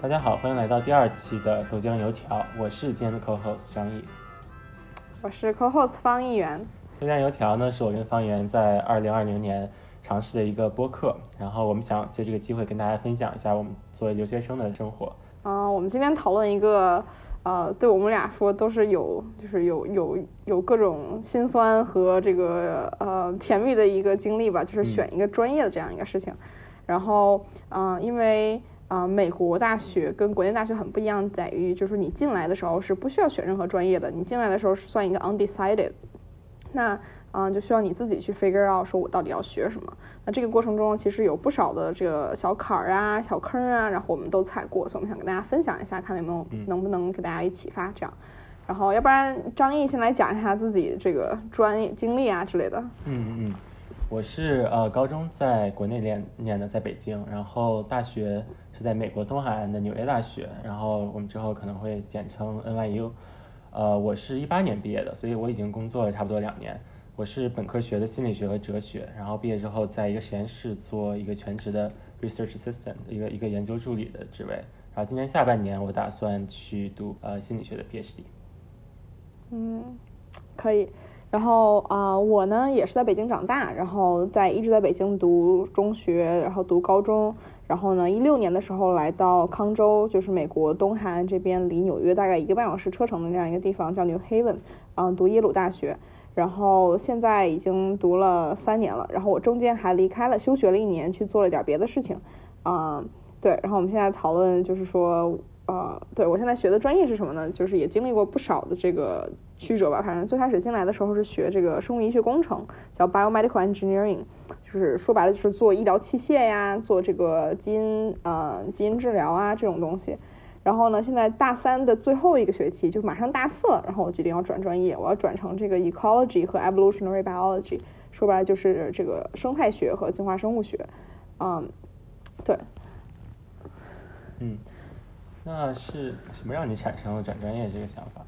大家好，欢迎来到第二期的豆浆油条，我是今天的 co-host 张毅。我是 co-host 方议员。豆浆油条呢是我跟方圆在二零二零年尝试的一个播客，然后我们想借这个机会跟大家分享一下我们作为留学生的生活。啊、我们今天讨论一个，呃，对我们俩说都是有，就是有有有各种心酸和这个呃甜蜜的一个经历吧，就是选一个专业的这样一个事情。然后，嗯、因为啊、呃美国大学跟国内大学很不一样，在于就是你进来的时候是不需要选任何专业的，你进来的时候是算一个 undecided。那嗯，就需要你自己去 figure out 说我到底要学什么。那这个过程中其实有不少的这个小坎儿啊、小坑啊，然后我们都踩过，所以我们想跟大家分享一下，看有没有嗯能不能给大家一起发这样。然后要不然张毅先来讲一下自己这个专业经历啊之类的。嗯嗯，我是呃高中在国内念念的，在北京，然后大学是在美国东海岸的纽约大学，然后我们之后可能会简称 NYU。呃，我是一八年毕业的，所以我已经工作了差不多两年。我是本科学的心理学和哲学，然后毕业之后在一个实验室做一个全职的 research assistant，一个一个研究助理的职位。然后今年下半年我打算去读呃心理学的 PhD。嗯，可以。然后啊、我呢也是在北京长大，然后在一直在北京读中学，然后读高中，然后呢一六年的时候来到康州，就是美国东海岸这边，离纽约大概一个半小时车程的这样一个地方，叫 New Haven，嗯，读耶鲁大学。然后现在已经读了三年了，然后我中间还离开了，休学了一年，去做了点别的事情，啊、对，然后我们现在讨论就是说，呃，对我现在学的专业是什么呢？就是也经历过不少的这个曲折吧。反正最开始进来的时候是学这个生物医学工程，叫 biomedical engineering，就是说白了就是做医疗器械呀，做这个基因呃基因治疗啊这种东西。然后呢，现在大三的最后一个学期就马上大四了，然后我决定要转专业，我要转成这个 ecology 和 evolutionary biology，说白了就是这个生态学和进化生物学。嗯，对，嗯，那是什么让你产生了转专业这个想法？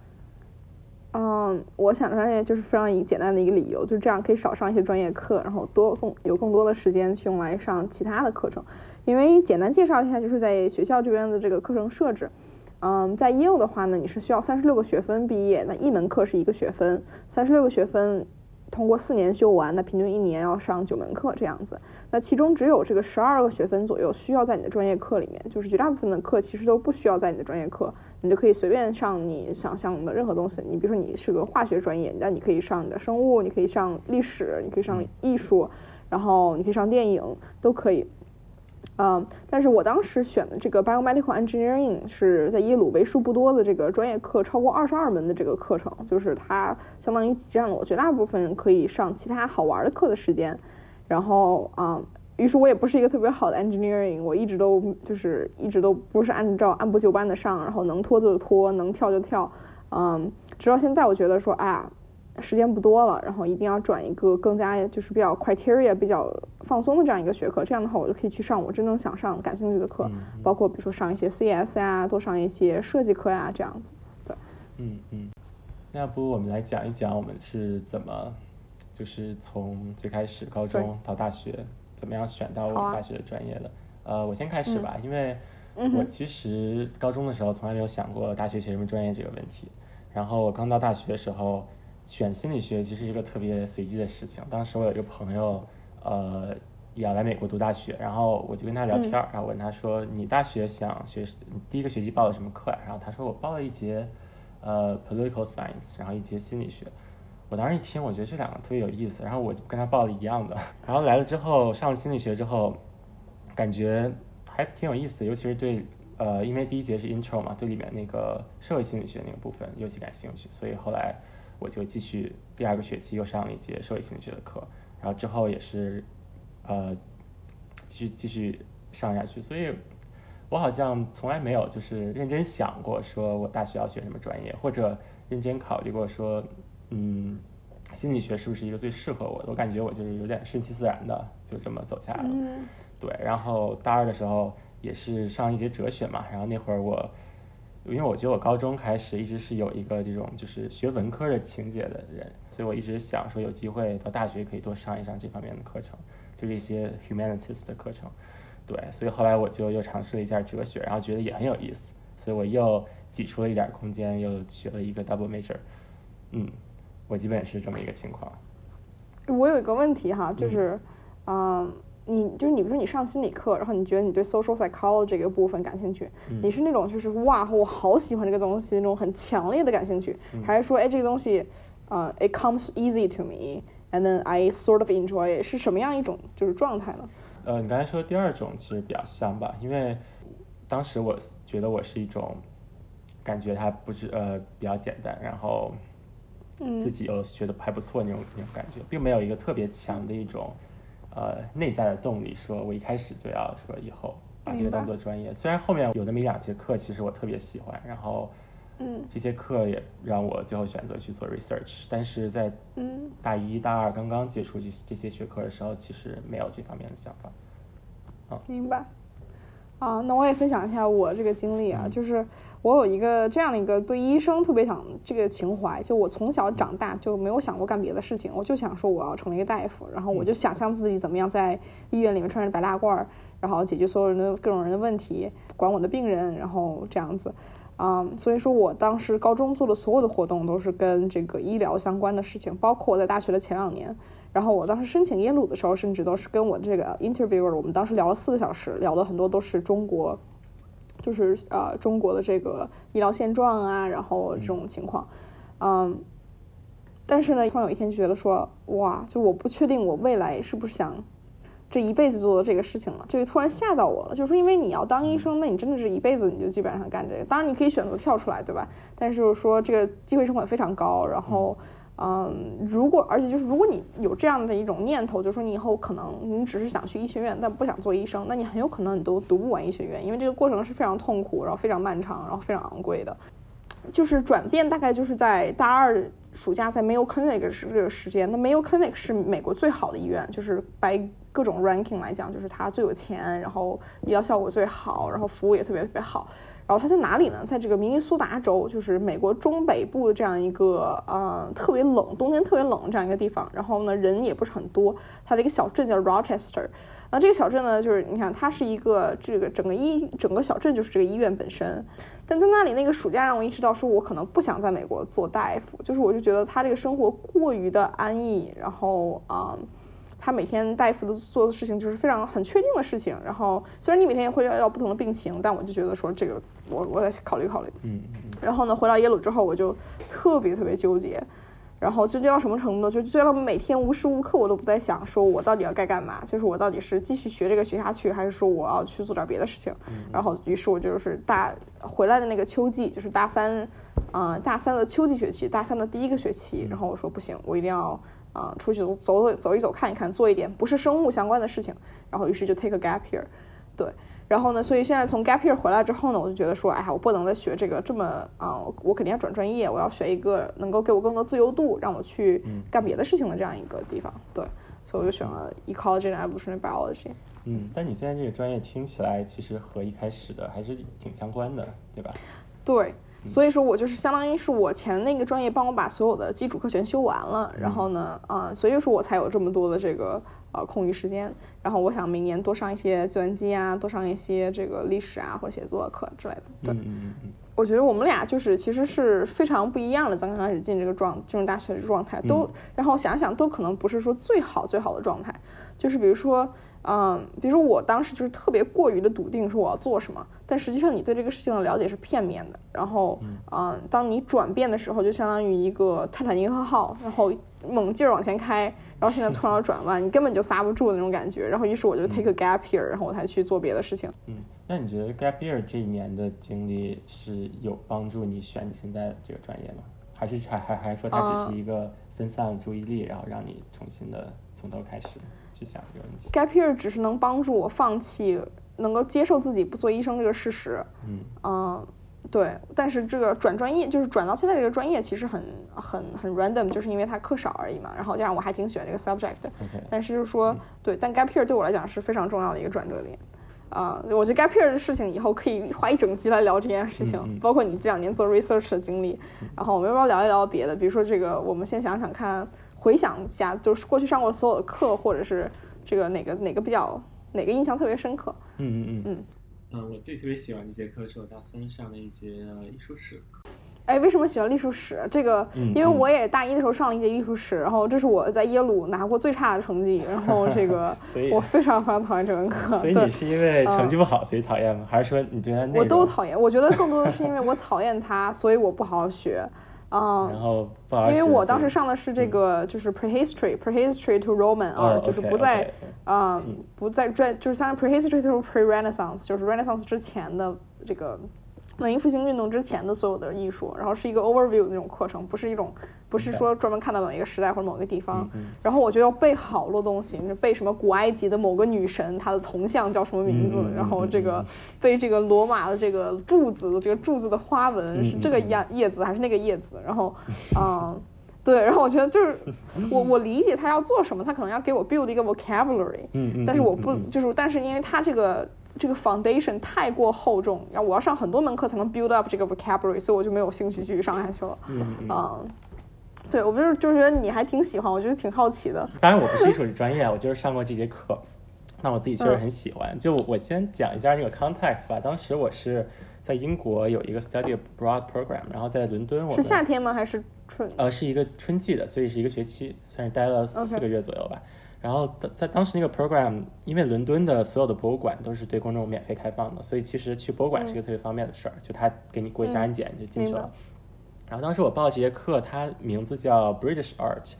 嗯，我想专业就是非常简单的一个理由，就是这样可以少上一些专业课，然后多更有更多的时间去用来上其他的课程。因为简单介绍一下，就是在学校这边的这个课程设置。嗯，在 Yale 的话呢，你是需要三十六个学分毕业，那一门课是一个学分，三十六个学分通过四年修完，那平均一年要上九门课这样子。那其中只有这个十二个学分左右需要在你的专业课里面，就是绝大部分的课其实都不需要在你的专业课，你就可以随便上你想象的任何东西。你比如说你是个化学专业，那你可以上你的生物，你可以上历史，你可以上艺术，然后你可以上电影，都可以。嗯，但是我当时选的这个 biomedical engineering 是在耶鲁为数不多的这个专业课，超过二十二门的这个课程，就是它相当于挤占了我绝大部分可以上其他好玩的课的时间。然后啊、于是我也不是一个特别好的 engineering，我一直都就是一直都不是按照按部就班的上，然后能拖就拖，能跳就跳。嗯，直到现在，我觉得说，哎呀，时间不多了，然后一定要转一个更加就是比较 criteria 比较放松的这样一个学科，这样的话我就可以去上我真正想上、感兴趣的课，包括比如说上一些 CS 呀，多上一些设计课呀，这样子。对，嗯嗯，那要不我们来讲一讲我们是怎么，就是从最开始高中到大学，怎么样选到我们大学的专业的？呃，我先开始吧，因为我其实高中的时候从来没有想过大学学什么专业这个问题。然后我刚到大学的时候，选心理学其实是一个特别随机的事情。当时我有一个朋友，呃，也要来美国读大学，然后我就跟他聊天儿，然后我问他说：“你大学想学第一个学期报的什么课呀？”然后他说：“我报了一节呃 political science，然后一节心理学。”我当时一听，我觉得这两个特别有意思，然后我就跟他报了一样的。然后来了之后，上了心理学之后，感觉还挺有意思的，尤其是对呃，因为第一节是 intro 嘛，对里面那个社会心理学那个部分尤其感兴趣，所以后来我就继续第二个学期又上了一节社会心理学的课，然后之后也是呃继续继续上下去，所以我好像从来没有就是认真想过说我大学要学什么专业，或者认真考虑过说，嗯，心理学是不是一个最适合我的？我感觉我就是有点顺其自然的就这么走下来了。嗯对，然后大二的时候也是上一节哲学嘛，然后那会儿我，因为我觉得我高中开始一直是有一个这种就是学文科的情节的人，所以我一直想说有机会到大学可以多上一上这方面的课程，就是一些 humanities 的课程。对，所以后来我就又尝试了一下哲学，然后觉得也很有意思，所以我又挤出了一点空间，又学了一个 double major。嗯，我基本是这么一个情况。我有一个问题哈，就是，嗯，你就是你，比如说你上心理课，然后你觉得你对 social psychology 这个部分感兴趣，嗯你是那种就是哇，我好喜欢这个东西那种很强烈的感兴趣，嗯还是说哎这个东西，呃，it comes easy to me，and then I sort of enjoy it，是什么样一种就是状态呢？呃，你刚才说第二种其实比较像吧，因为当时我觉得我是一种感觉它不是呃比较简单，然后嗯自己又学的还不错那种那种感觉，并没有一个特别强的一种呃内在的动力，说我一开始就要说以后把这个当做专业。虽然后面有那么一两节课其实我特别喜欢，然后嗯这些课也让我最后选择去做 research，但是在嗯大一大二刚刚接触这这些学科的时候，其实没有这方面的想法。明白。啊，那我也分享一下我这个经历啊，嗯就是我有一个这样的一个对医生特别想这个情怀，就我从小长大就没有想过干别的事情，我就想说我要成为一个大夫，然后我就想象自己怎么样在医院里面穿着白大褂儿，然后解决所有人的各种人的问题，管我的病人，然后这样子。啊、所以说我当时高中做的所有的活动都是跟这个医疗相关的事情，包括我在大学的前两年，然后我当时申请耶鲁的时候，甚至都是跟我这个 interviewer，我们当时聊了四个小时，聊的很多都是中国，就是呃中国的这个医疗现状啊，然后这种情况，嗯，但是呢，突然有一天就觉得说，哇，就我不确定我未来是不是想这一辈子做的这个事情了，这个突然吓到我了。就是说，因为你要当医生，那你真的是一辈子你就基本上干这个。当然，你可以选择跳出来，对吧？但是就是说，这个机会成本非常高。然后，嗯，嗯如果而且就是如果你有这样的一种念头，就是说你以后可能你只是想去医学院，但不想做医生，那你很有可能你都读不完医学院，因为这个过程是非常痛苦，然后非常漫长，然后非常昂贵的。就是转变大概就是在大二暑假在 Mayo Clinic 是这个时间。那 Mayo Clinic 是美国最好的医院，就是 by 各种 ranking 来讲，就是它最有钱，然后医疗效果最好，然后服务也特别特别好。然后它在哪里呢？在这个明尼苏达州，就是美国中北部的这样一个呃特别冷，冬天特别冷这样一个地方。然后呢，人也不是很多。它的一个小镇叫 Rochester。那这个小镇呢，就是你看，它是一个这个整个医整个小镇就是这个医院本身。但在那里那个暑假让我意识到，说我可能不想在美国做大夫，就是我就觉得他这个生活过于的安逸，然后啊、嗯他每天大夫的做的事情就是非常很确定的事情。然后虽然你每天也会遇到不同的病情，但我就觉得说这个我我得考虑考虑。嗯嗯然后呢，回到耶鲁之后，我就特别特别纠结，然后纠结到什么程度呢？就纠结到每天无时无刻我都不在想，说我到底要该干嘛，就是我到底是继续学这个学下去，还是说我要去做点别的事情。然后，于是我就是大回来的那个秋季，就是大三，啊、大三的秋季学期，大三的第一个学期，然后我说不行，我一定要啊、出去走走走一走，看一看，做一点不是生物相关的事情。然后，于是就 take a gap year，对。然后呢，所以现在从 gap year 回来之后呢，我就觉得说，哎呀，我不能再学这个这么啊、我肯定要转专业，我要学一个能够给我更多自由度，让我去干别的事情的这样一个地方。对，所以我就选了 ecology and evolutionary biology。嗯，但你现在这个专业听起来其实和一开始的还是挺相关的，对吧？对，所以说我就是相当于是我前那个专业帮我把所有的基础课全修完了，然后呢，啊、所以说我才有这么多的这个呃空余时间。然后我想明年多上一些计算机啊，多上一些这个历史啊或者写作课之类的。对，嗯嗯嗯我觉得我们俩就是其实是非常不一样的。咱刚开始进这个状进入大学的状态，都、然后想想都可能不是说最好最好的状态，就是比如说。嗯，比如说我当时就是特别过于的笃定说我要做什么，但实际上你对这个事情的了解是片面的。然后，嗯，当你转变的时候，就相当于一个泰坦尼克号，然后猛劲儿往前开，然后现在突然要转弯，你根本就刹不住的那种感觉。然后于是我就 take a gap year，然后我才去做别的事情。嗯。那你觉得 gap year 这一年的经历是有帮助你选你现在这个专业吗？还是还还还说它只是一个分散注意力，然后让你重新的从头开始去想这个问题？gap year 只是能帮助我放弃，能够接受自己不做医生这个事实。嗯嗯，对，但是这个转专业就是转到现在这个专业，其实很很很 random，就是因为它课少而已嘛。然后加上我还挺喜欢这个 subject，OK 但是就是说，对，但 gap year 对我来讲是非常重要的一个转折点。啊、我觉得 gap year 的事情以后可以花一整集来聊这件事情，嗯嗯包括你这两年做 research 的经历。然后我们要不要聊一聊别的？比如说这个，我们先想想看，回想一下，就是过去上过所有的课，或者是这个哪个哪个比较哪个印象特别深刻？嗯嗯嗯嗯嗯，我自己特别喜欢一节课是我大三上的一节呃艺术史课。哎，为什么喜欢艺术史？这个，嗯因为嗯我也大一的时候上了一节艺术史，然后这是我在耶鲁拿过最差的成绩，然后 这个所以我非常非常讨厌这门课。所以你是因为成绩不好所以讨厌吗？还是说你觉得我都讨厌，我觉得更多的是因为我讨厌它，所以我不好好学。嗯，然后不好好因为我当时上的是这个，就是 prehistory，prehistory to Roman 啊、哦就是不在啊、不在专，就是相当于 prehistory to pre-Renaissance，就是 Renaissance 之前的这个文艺复兴运动之前的所有的艺术，然后是一个 overview 那种课程，不是一种，不是说专门看到某一个时代或者某个地方。然后我就要背好多东西，就背什么古埃及的某个女神，她的铜像叫什么名字，然后这个背这个罗马的这个柱子，这个柱子的花纹是这个嗯嗯叶叶子还是那个叶子，然后，嗯。对，然后我觉得就是我我理解他要做什么，他可能要给我 build 一个 vocabulary，嗯嗯，但是我不就是，但是因为他这个这个 foundation 太过厚重，然后我要上很多门课才能 build up 这个 vocabulary，所以我就没有兴趣继续上下去了。嗯嗯嗯。嗯，对我不是就是觉得你还挺喜欢，我觉得挺好奇的。当然我不是艺术史专业，我就是上过这节课，那我自己确实嗯很喜欢。就我先讲一下那个 context 吧。当时我是在英国有一个 study abroad program，然后在伦敦我是夏天吗？还是春？呃，是一个春季的，所以是一个学期，算是待了四个月左右吧。然后在在当时那个 program，因为伦敦的所有的博物馆都是对公众免费开放的，所以其实去博物馆是一个特别方便的事儿，就他给你过一下嗯安检就进去了。然后当时我报这节课，它名字叫 British Art，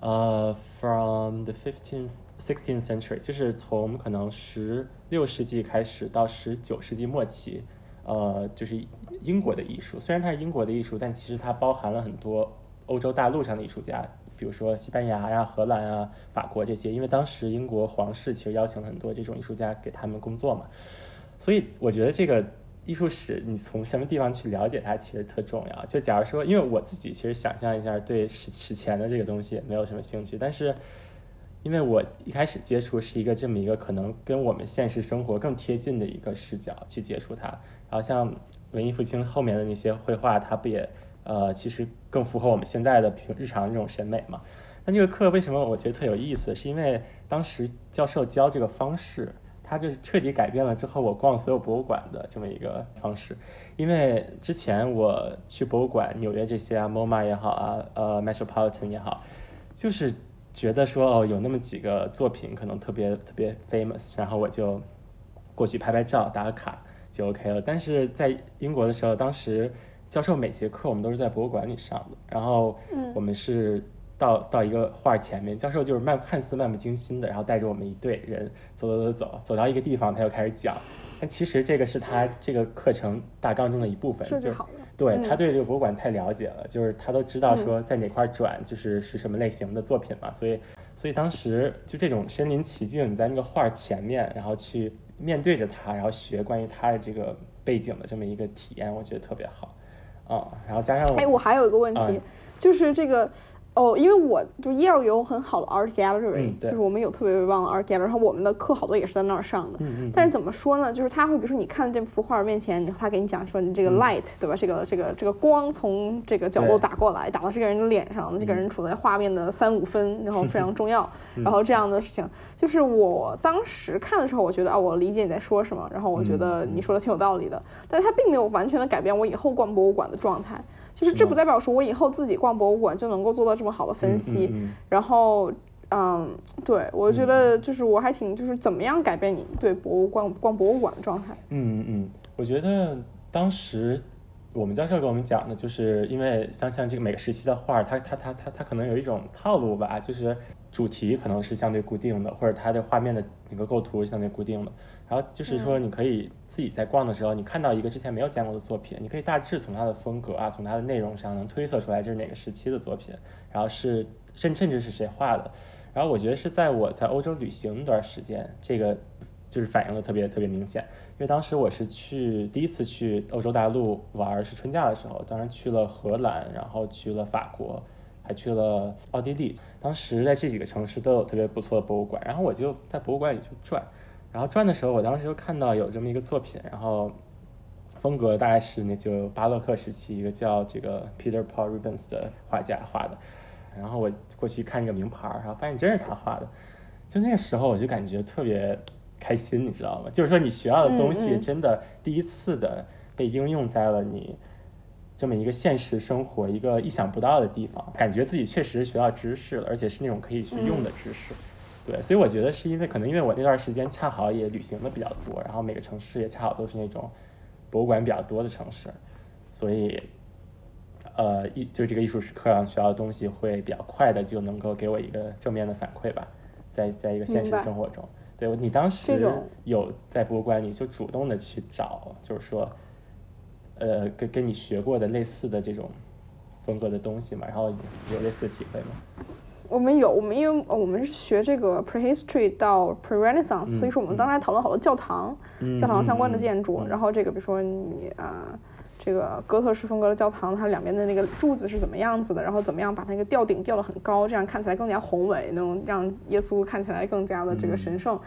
呃，from the fifteenth sixteenth century，就是从可能十六世纪开始到十九世纪末期，呃，就是英国的艺术。虽然它是英国的艺术，但其实它包含了很多欧洲大陆上的艺术家，比如说西班牙呀、荷兰啊、法国这些。因为当时英国皇室其实邀请了很多这种艺术家给他们工作嘛，所以我觉得这个艺术史，你从什么地方去了解它，其实特重要。就假如说，因为我自己其实想象一下，对史史前的这个东西没有什么兴趣，但是因为我一开始接触是一个这么一个可能跟我们现实生活更贴近的一个视角去接触它，然后像文艺复兴后面的那些绘画，它不也呃其实更符合我们现在的平日常这种审美嘛？那这个课为什么我觉得特有意思？是因为当时教授教这个方式，他就是彻底改变了之后我逛所有博物馆的这么一个方式。因为之前我去博物馆，纽约这些啊，MoMA 也好啊，呃，Metropolitan 也好，就是觉得说哦，有那么几个作品可能特别特别 famous，然后我就过去拍拍照、打个卡就 OK 了。但是在英国的时候，当时教授每节课我们都是在博物馆里上的，然后嗯我们是到到一个画前面，教授就是漫看似漫不经心的，然后带着我们一队人走走走走走到一个地方，他就开始讲。但其实这个是他这个课程大纲中的一部分，就是对嗯。他对这个博物馆太了解了，就是他都知道说在哪块转就是是什么类型的作品嘛，所以所以当时就这种身临其境，你在那个画前面，然后去面对着它，然后学关于它的这个背景的这么一个体验，我觉得特别好。啊、然后加上哎，我还有一个问题，啊就是这个。哦，因为我就 Yale 有很好的 art gallery，、就是我们有特别棒的 art gallery，然后我们的课好多也是在那儿上的。嗯嗯但是怎么说呢？就是他会，比如说你看这幅画面前，他给你讲说你这个 light，、对吧？这个这个这个光从这个角度打过来，打到这个人的脸上，这个人处在画面的三五分，然后非常重要。嗯 然后这样的事情，就是我当时看的时候，我觉得啊，我理解你在说什么，然后我觉得你说的挺有道理的，但是它并没有完全的改变我以后逛博物馆的状态。就是这不代表说我以后自己逛博物馆就能够做到这么好的分析。嗯嗯嗯然后，嗯，对我觉得就是我还挺就是怎么样改变你对博物馆逛博物馆的状态。嗯嗯嗯，我觉得当时我们教授给我们讲的，就是因为像像这个每个时期的画，它它它它它可能有一种套路吧，就是主题可能是相对固定的，或者它的画面的整个构图是相对固定的。然后就是说，你可以自己在逛的时候，你看到一个之前没有见过的作品，你可以大致从它的风格啊，从它的内容上能推测出来这是哪个时期的作品，然后是甚甚至是谁画的。然后我觉得是在我在欧洲旅行那段时间，这个就是反映的特别特别明显。因为当时我是去第一次去欧洲大陆玩，是春假的时候，当然去了荷兰，然后去了法国，还去了奥地利。当时在这几个城市都有特别不错的博物馆，然后我就在博物馆里去转，然后转的时候，我当时就看到有这么一个作品，然后。风格大概是那就巴洛克时期一个叫这个 Peter Paul Rubens 的画家画的，然后我过去看一个名牌，然后发现真是他画的，就那个时候我就感觉特别开心，你知道吗？就是说你学到的东西真的第一次的被应用在了你这么一个现实生活一个意想不到的地方，感觉自己确实学到知识了，而且是那种可以去用的知识。对，所以我觉得是因为可能因为我那段时间恰好也旅行的比较多，然后每个城市也恰好都是那种。博物馆比较多的城市，所以，呃，艺就这个艺术史课上学到的东西会比较快的就能够给我一个正面的反馈吧，在在一个现实生活中，对你当时有在博物馆里就主动的去找，就是说，呃，跟跟你学过的类似的这种风格的东西嘛，然后有类似的体会吗？我们有，我们因为我们是学这个 prehistory 到 pre-renaissance，所以说我们当时还讨论好多教堂，教堂相关的建筑。然后这个比如说你啊，这个哥特式风格的教堂，它两边的那个柱子是怎么样子的？然后怎么样把那个吊顶吊得很高，这样看起来更加宏伟，能让耶稣看起来更加的这个神圣。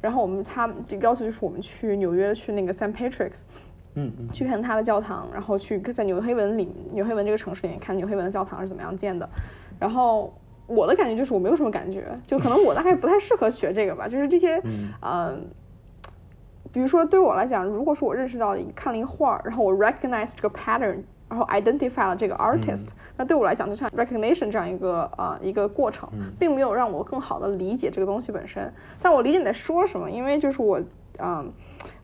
然后我们他这要求就是我们去纽约去那个 Saint Patrick's，嗯嗯，去看他的教堂，然后去在纽黑文里纽黑文这个城市里面看纽黑文的教堂是怎么样建的，然后。我的感觉就是我没有什么感觉，就可能我大概不太适合学这个吧。就是这些，嗯，比如说对我来讲，如果说我认识到看了一个画儿，然后我 recognize 这个 pattern，然后 identify 了这个 artist，那对我来讲就像 recognition 这样一个啊一个过程，并没有让我更好的理解这个东西本身。但我理解你在说什么，因为就是我，嗯，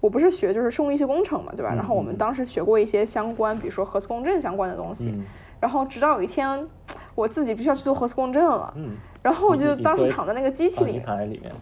我不是学就是生物医学工程嘛，对吧？然后我们当时学过一些相关，比如说核磁共振相关的东西。然后直到有一天，我自己必须要去做核磁共振了。嗯。然后我就当时躺在那个机器里。躺在里面。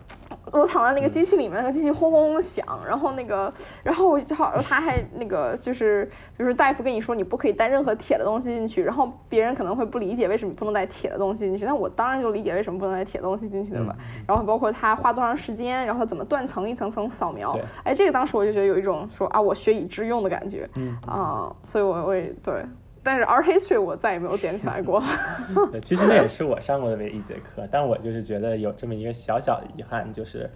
我躺在那个机器里面，那个机器轰轰的响。然后那个，然后我就好，他还那个就是，比如说大夫跟你说你不可以带任何铁的东西进去。然后别人可能会不理解为什么不能带铁的东西进去，那我当然就理解为什么不能带铁的东西进去的嘛。然后包括他花多长时间，然后怎么断层，一层层扫描。哎，这个当时我就觉得有一种说啊，我学以致用的感觉。嗯。啊，所以我我也对。但是 art history 我再也没有捡起来过。其实那也是我上过的唯一一节课，但我就是觉得有这么一个小小的遗憾，就是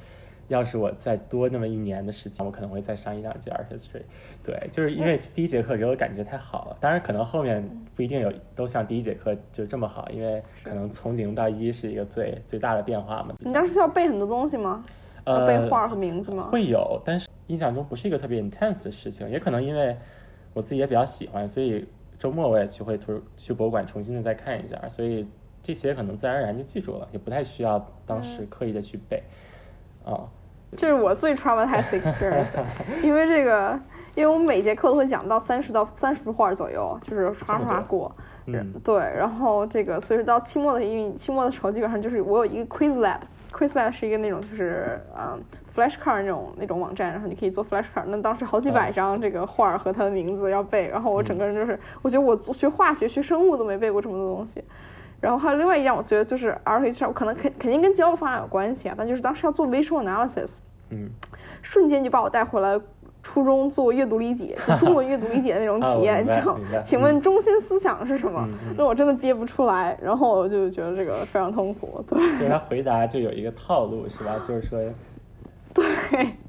要是我再多那么一年的时间，我可能会再上一两节 art history。对，就是因为第一节课给我感觉太好了，当然可能后面不一定有都像第一节课就这么好，因为可能从零到一是一个最最大的变化嘛。你当时需要背很多东西吗？呃，背画和名字吗？会有，但是印象中不是一个特别 intense 的事情，也可能因为我自己也比较喜欢，所以。周末我也去会图去博物馆重新的再看一下，所以这些可能自然而然就记住了，也不太需要当时刻意的去背。啊，这是我最 traumatized experience，因为这个，因为我们每节课都会讲到三十到三十幅画左右，就是刷刷过。嗯。对，然后这个，所以说到期末的因为期末的时候，基本上就是我有一个 Quizlet，Quizlet 是一个那种就是嗯。Flashcard 那种那种网站，然后你可以做 Flashcard，那当时好几百张这个画儿和他的名字要背，然后我整个人就是，我觉得我学化学学生物都没背过这么多东西。然后还有另外一样，我觉得就是 R H R，我可能肯肯定跟教的方法有关系啊，但就是当时要做 Visual Analysis，嗯，瞬间就把我带回来初中做阅读理解，就中文阅读理解的那种 体验，你知道？请问中心思想是什么？那我真的憋不出来，然后我就觉得这个非常痛苦。对，就是他回答就有一个套路是吧？就是说。对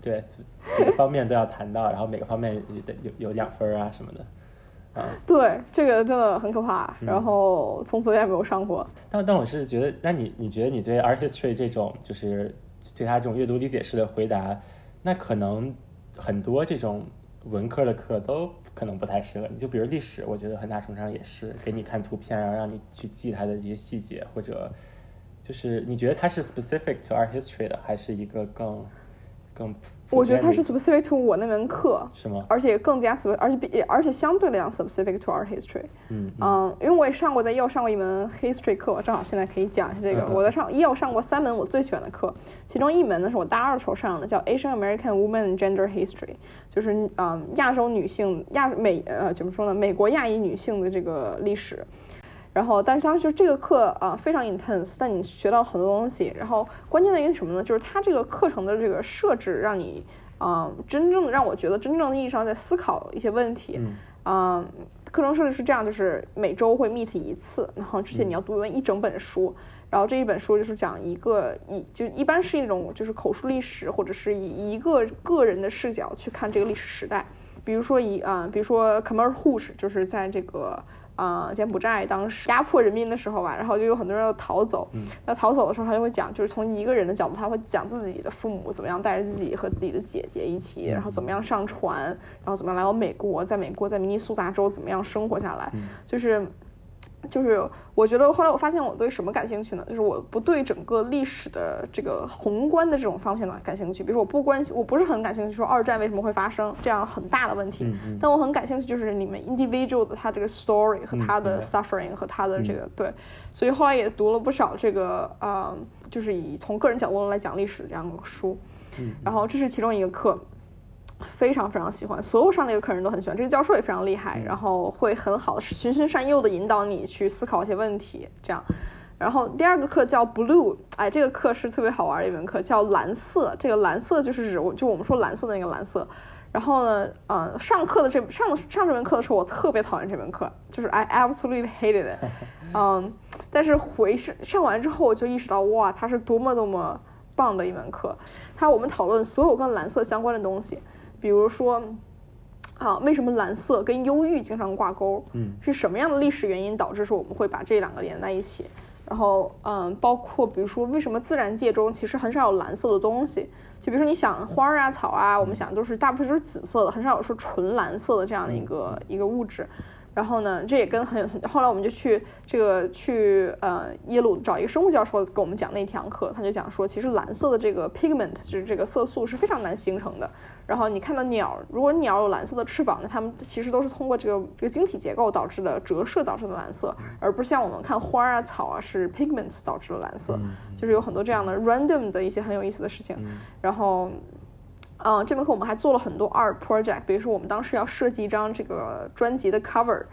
对，几个方面都要谈到，然后每个方面有有有两分啊什么的，啊。对，这个真的很可怕。然后从此也没有上过。但但我是觉得，那你你觉得你对 art history 这种就是对他这种阅读理解式的回答，那可能很多这种文科的课都可能不太适合你。就比如历史，我觉得很大程度上也是给你看图片，然后让你去记它的这些细节，或者就是你觉得它是 specific to art history 的，还是一个更。更，我觉得它是 specific to 我那门课，是吗？而且更加 specific，而且比而且相对来讲 specific to art history。嗯嗯，因为我也上过在 Yale 上过一门 history 课，正好现在可以讲一下这个。我在上 Yale 上过三门我最喜欢的课，其中一门呢是我大二的时候上的，叫 Asian American Women Gender History，就是嗯亚洲女性亚美呃怎么说呢？美国亚裔女性的这个历史。然后，但是当时这个课啊非常 intense，但你学到很多东西。然后关键在于什么呢？就是它这个课程的这个设置，让你啊真正让我觉得真正意义上在思考一些问题。嗯，课程设置是这样，就是每周会 meet 一次，然后之前你要读完一整本书，然后这一本书就是讲一个一就一般是一种就是口述历史，或者是以一个个人的视角去看这个历史时代。比如说以啊，比如说 Rouge，就是在这个。啊，柬埔寨当时压迫人民的时候吧，然后就有很多人要逃走。那逃走的时候，他就会讲，就是从一个人的角度，他会讲自己的父母怎么样带着自己和自己的姐姐一起，然后怎么样上船，然后怎么样来到美国，在美国在明尼苏达州怎么样生活下来，就是。就是我觉得后来我发现我对什么感兴趣呢？就是我不对整个历史的这个宏观的这种方向呢感兴趣。比如说我不关心，我不是很感兴趣说二战为什么会发生这样很大的问题，但我很感兴趣就是你们 individual 的他这个 story 和他的 suffering 和他的这个对，所以后来也读了不少这个呃，就是以从个人角度来讲历史这样的书，然后这是其中一个课。非常非常喜欢，所有上这个课人都很喜欢，这个教授也非常厉害，然后会很好循循善诱的引导你去思考一些问题，这样。然后第二个课叫 Blue，哎，这个课是特别好玩的一门课，叫蓝色。这个蓝色就是指我就我们说蓝色的那个蓝色。然后呢，嗯，上课的这上上这门课的时候，我特别讨厌这门课，就是 I absolutely hated it。嗯，但是回上上完之后，我就意识到哇，它是多么多么棒的一门课。它我们讨论所有跟蓝色相关的东西。比如说，啊，为什么蓝色跟忧郁经常挂钩？嗯，是什么样的历史原因导致说我们会把这两个连在一起？然后，嗯，包括比如说，为什么自然界中其实很少有蓝色的东西？就比如说，你想花儿啊、草啊，我们想都是大部分都是紫色的，很少有说纯蓝色的这样的一个一个物质。然后呢，这也跟很很后来我们就去这个去呃耶鲁找一个生物教授给我们讲那堂课，他就讲说，其实蓝色的这个 pigment 就是这个色素是非常难形成的。然后你看到鸟，如果鸟有蓝色的翅膀，那它们其实都是通过这个这个晶体结构导致的折射导致的蓝色，而不是像我们看花啊草啊是 pigments 导致的蓝色，就是有很多这样的 random 的一些很有意思的事情。然后。嗯，这门课我们还做了很多 art project，比如说我们当时要设计一张这个专辑的 cover，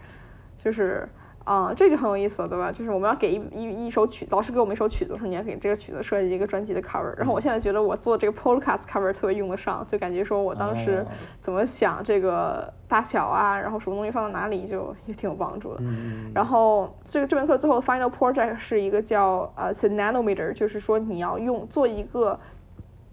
就是啊，这就很有意思了，对吧？就是我们要给一一一首曲，老师给我们一首曲子，说你要给这个曲子设计一个专辑的 cover。然后我现在觉得我做这个 podcast cover 特别用得上，就感觉说我当时怎么想这个大小啊，然后什么东西放到哪里，就也挺有帮助的。然后这个这门课最后的 final project 是一个叫呃 nanometer，就是说你要用做一个。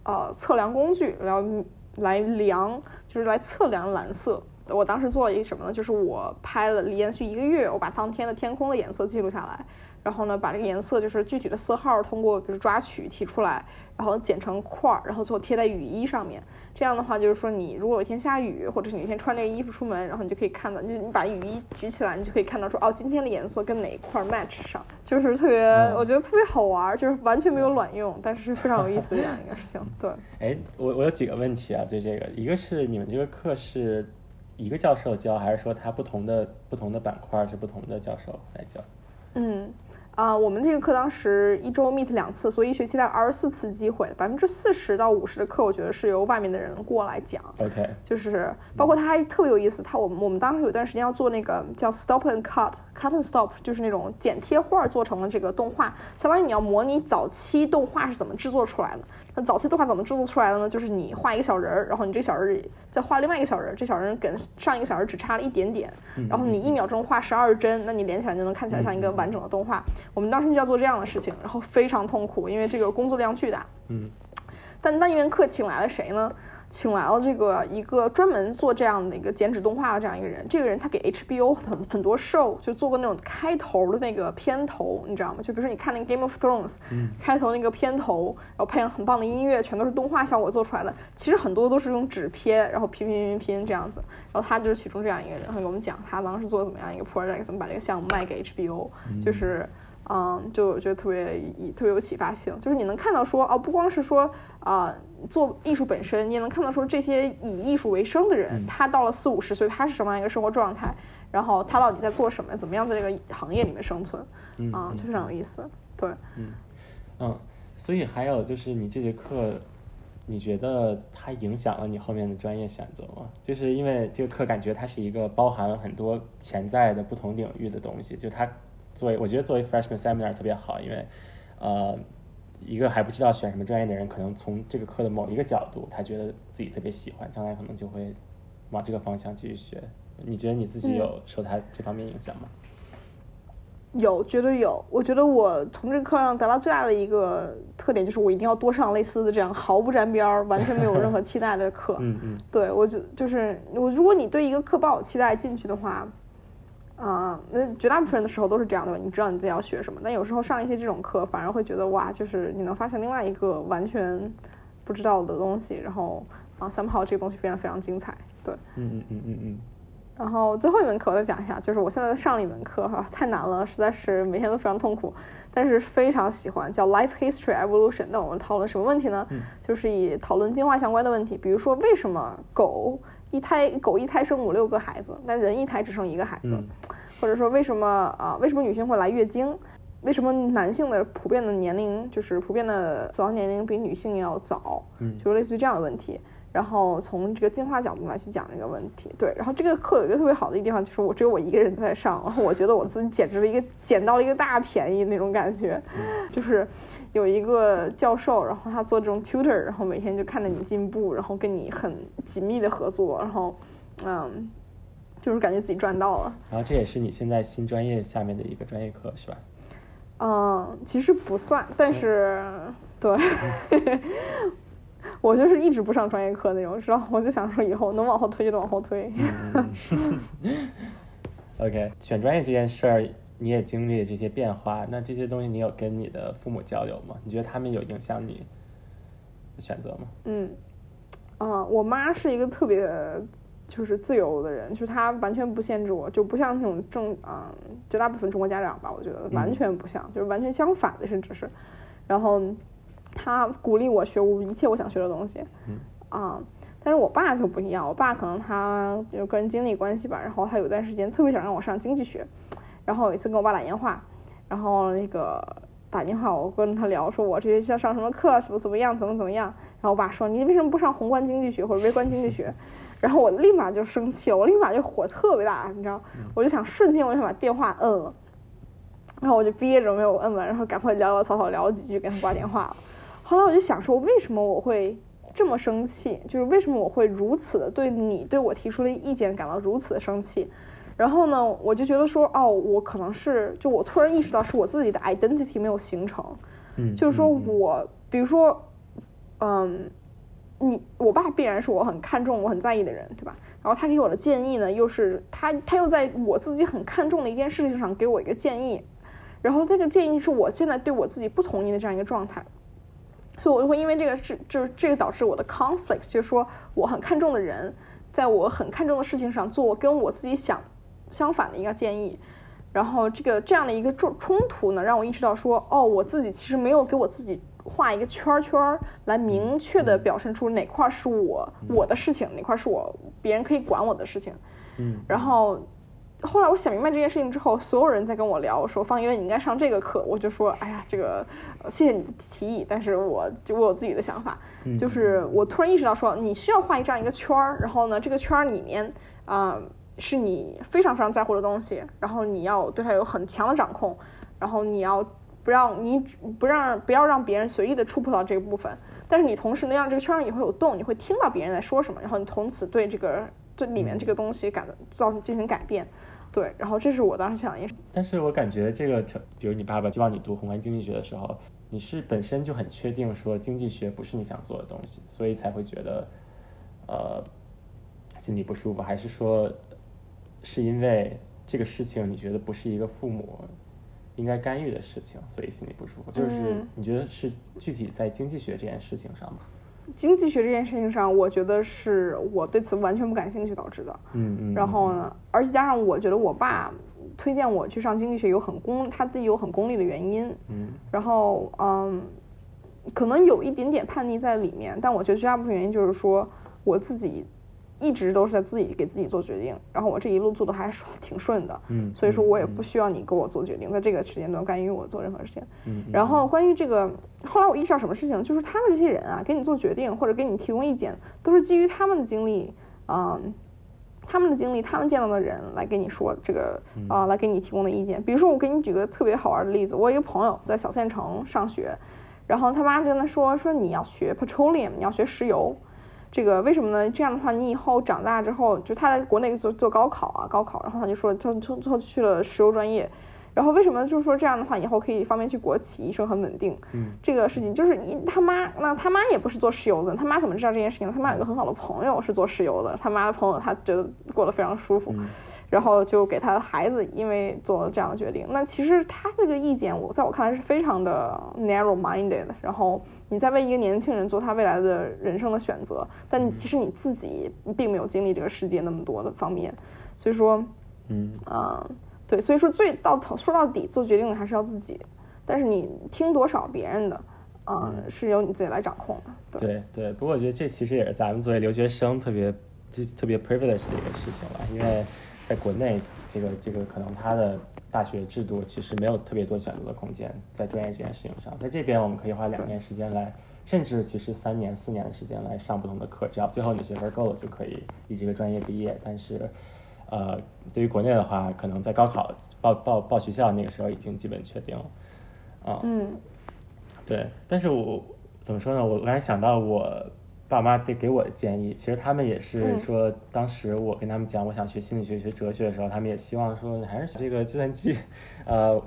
呃，测量工具然后来量，就是来测量蓝色。我当时做了一个什么呢？就是我拍了连续一个月，我把当天的天空的颜色记录下来。然后呢，把这个颜色就是具体的色号通过比如抓取提出来，然后剪成块儿，然后最后贴在雨衣上面。这样的话，就是说你如果有一天下雨，或者是你一天穿这个衣服出门，然后你就可以看到，就你把雨衣举起来，你就可以看到说，哦，今天的颜色跟哪一块 match 上，就是特别，我觉得特别好玩，就是完全没有卵用，但是非常有意思这样一个事情。对。哎，我我有几个问题啊，对这个，一个是你们这个课是一个教授教，还是说他不同的不同的板块是不同的教授来教？嗯。啊，我们这个课当时一周 meet 两次，所以一学期大概二十四次机会，百分之四十到五十的课，我觉得是由外面的人过来讲。OK，就是包括他还特别有意思，他我们我们当时有一段时间要做那个叫 stop and cut，cut and stop，就是那种剪贴画做成了这个动画，相当于你要模拟早期动画是怎么制作出来的。那早期动画怎么制作出来的呢？就是你画一个小人儿，然后你这个小人儿再画另外一个小人儿，这小人跟上一个小人只差了一点点，然后你一秒钟画十二帧，那你连起来就能看起来像一个完整的动画。我们当时就要做这样的事情，然后非常痛苦，因为这个工作量巨大。嗯，但那一门课请来了谁呢？请来了这个一个专门做这样的一个剪纸动画的这样一个人，这个人他给 HBO 很很多 show 就做过那种开头的那个片头，你知道吗？就比如说你看那个 Game of Thrones，嗯开头那个片头，然后配上很棒的音乐，全都是动画效果做出来的。其实很多都是用纸片，然后拼拼拼拼这样子。然后他就是其中这样一个人，他给我们讲他当时做怎么样一个 project，怎么把这个项目卖给 HBO，就是。嗯，就我觉得特别特别有启发性，就是你能看到说，哦，不光是说啊做艺术本身，你也能看到说这些以艺术为生的人，他到了四五十岁，他是什么样一个生活状态，然后他到底在做什么，怎么样在这个行业里面生存，啊，就非常有意思。对，嗯嗯，所以还有就是你这节课，你觉得它影响了你后面的专业选择吗？就是因为这个课感觉它是一个包含了很多潜在的不同领域的东西，就它。作为我觉得作为 freshman seminar 特别好，因为呃一个还不知道选什么专业的人，可能从这个课的某一个角度，他觉得自己特别喜欢，将来可能就会往这个方向继续学。你觉得你自己有受他这方面影响吗？有，绝对有。我觉得我从这个课上得到最大的一个特点就是，我一定要多上类似的这样毫不沾边儿、完全没有任何期待的课。嗯嗯。对，我就就是我，如果你对一个课抱有期待进去的话，啊，那绝大部分人的时候都是这样的吧？你知道你自己要学什么，但有时候上一些这种课，反而会觉得哇，就是你能发现另外一个完全不知道的东西，然后啊，somehow 这个东西变得非常精彩。对。嗯嗯嗯嗯嗯。然后最后一门课我再讲一下，就是我现在上了一门课哈，太难了，实在是每天都非常痛苦，但是非常喜欢，叫 Life History Evolution。那我们讨论什么问题呢？就是以讨论进化相关的问题，比如说为什么狗一胎狗一胎生五六个孩子，但人一胎只生一个孩子，或者说为什么啊为什么女性会来月经，为什么男性的普遍的年龄就是普遍的死亡年龄比女性要早，嗯就是类似于这样的问题。然后从这个进化角度来去讲这个问题，对。然后这个课有一个特别好的一个地方，就是我只有我一个人在上，然 后我觉得我自己简直了一个捡到了一个大便宜那种感觉，就是有一个教授，然后他做这种 tutor，然后每天就看着你进步，然后跟你很紧密的合作，然后嗯，就是感觉自己赚到了。然后这也是你现在新专业下面的一个专业课是吧？嗯，其实不算，但是 对。我就是一直不上专业课那种，知道？我就想说以后能往后推就往后推。OK，选专业这件事儿，你也经历这些变化，那这些东西你有跟你的父母交流吗？你觉得他们有影响你的选择吗？嗯，啊，我妈是一个特别就是自由的人，就是她完全不限制我，就不像那种正啊绝大部分中国家长吧，我觉得完全不像，就是完全相反的，甚至是，然后。她鼓励我学我一切我想学的东西，啊，但是我爸就不一样，我爸可能他有个人经历关系吧，然后他有段时间特别想让我上经济学，然后有一次跟我爸打电话，然后那个打电话我跟他聊，说我这学期要上什么课，怎么怎么样，怎么怎么样，然后我爸说你为什么不上宏观经济学或者微观经济学？然后我立马就生气了，我立马就火特别大，你知道，我就想瞬间我就想把电话摁了，然后我就憋着没有摁完，然后赶快潦潦草草聊几句，给他挂电话了。后来我就想说，为什么我会这么生气？就是为什么我会如此的对你对我提出的意见感到如此的生气？然后呢，我就觉得说，哦，我可能是就我突然意识到是我自己的 identity 没有形成。嗯，就是说我，比如说，嗯，你我爸必然是我很看重、我很在意的人，对吧？然后他给我的建议呢，又是他他又在我自己很看重的一件事情上给我一个建议，然后这个建议是我现在对我自己不同意的这样一个状态。所以我就会因为这个是就是这个导致我的 conflict，就是说我很看重的人，在我很看重的事情上做跟我自己想相反的一个建议，然后这个这样的一个冲冲突呢，让我意识到说，哦，我自己其实没有给我自己画一个圈圈来明确的表现出哪块是我我的事情，哪块是我别人可以管我的事情，嗯，然后。后来我想明白这件事情之后，所有人在跟我聊说方圆你应该上这个课，我就说哎呀这个谢谢你提议，但是我就我有自己的想法，就是我突然意识到说你需要画一这样一个圈儿，然后呢这个圈儿里面啊是你非常非常在乎的东西，然后你要对它有很强的掌控，然后你要不让你不让不要让别人随意的触碰到这个部分，但是你同时呢让这个圈儿也会有动，你会听到别人在说什么，然后你从此对这个对里面这个东西感造成进行改变。对，然后这是我当时想的。但是我感觉这个，比如你爸爸希望你读宏观经济学的时候，你是本身就很确定说经济学不是你想做的东西，所以才会觉得，呃，心里不舒服，还是说，是因为这个事情你觉得不是一个父母应该干预的事情，所以心里不舒服？就是你觉得是具体在经济学这件事情上吗？经济学这件事情上，我觉得是我对此完全不感兴趣导致的。嗯嗯。然后呢，而且加上我觉得我爸推荐我去上经济学有很功，他自己有很功利的原因。嗯。然后嗯，可能有一点点叛逆在里面，但我觉得绝大部分原因就是说我自己。一直都是在自己给自己做决定，然后我这一路做的还是挺顺的，嗯，所以说我也不需要你给我做决定，在这个时间段干预我做任何事情，嗯，然后关于这个，后来我意识到什么事情，就是他们这些人啊，给你做决定或者给你提供意见，都是基于他们的经历，嗯，他们的经历，他们见到的人来给你说这个啊，来给你提供的意见。比如说，我给你举个特别好玩的例子，我一个朋友在小县城上学，然后他妈就跟他说说你要学 petroleum，你要学石油。这个为什么呢？这样的话，你以后长大之后，就他在国内做做高考啊，高考，然后他就说，他最后去了石油专业。然后为什么就是说这样的话，以后可以方便去国企，一生很稳定。嗯，这个事情就是你他妈，那他妈也不是做石油的，他妈怎么知道这件事情？他妈有个很好的朋友是做石油的，他妈的朋友他觉得过得非常舒服，然后就给他的孩子因为做了这样的决定。那其实他这个意见，我在我看来是非常的 narrow-minded。然后。你在为一个年轻人做他未来的人生的选择，但其实你自己并没有经历这个世界那么多的方面，所以说，嗯。啊，对，所以说最到头说到底做决定的还是要自己，但是你听多少别人的，啊，是由你自己来掌控的。对。对，不过我觉得这其实也是咱们作为留学生特别就特别 privilege 的一个事情了，因为在国内这个这个可能他的。大学制度其实没有特别多选择的空间，在专业这件事情上，在这边我们可以花两年时间来，甚至其实三年、四年的时间来上不同的课，只要最后你学分够了就可以以这个专业毕业。但是，呃，对于国内的话，可能在高考报报报学校那个时候已经基本确定了，啊，嗯，对，但是我怎么说呢？我我然想到我。爸妈得给我的建议，其实他们也是说，当时我跟他们讲我想学心理学、学哲学的时候，他们也希望说还是这个计算机，呃，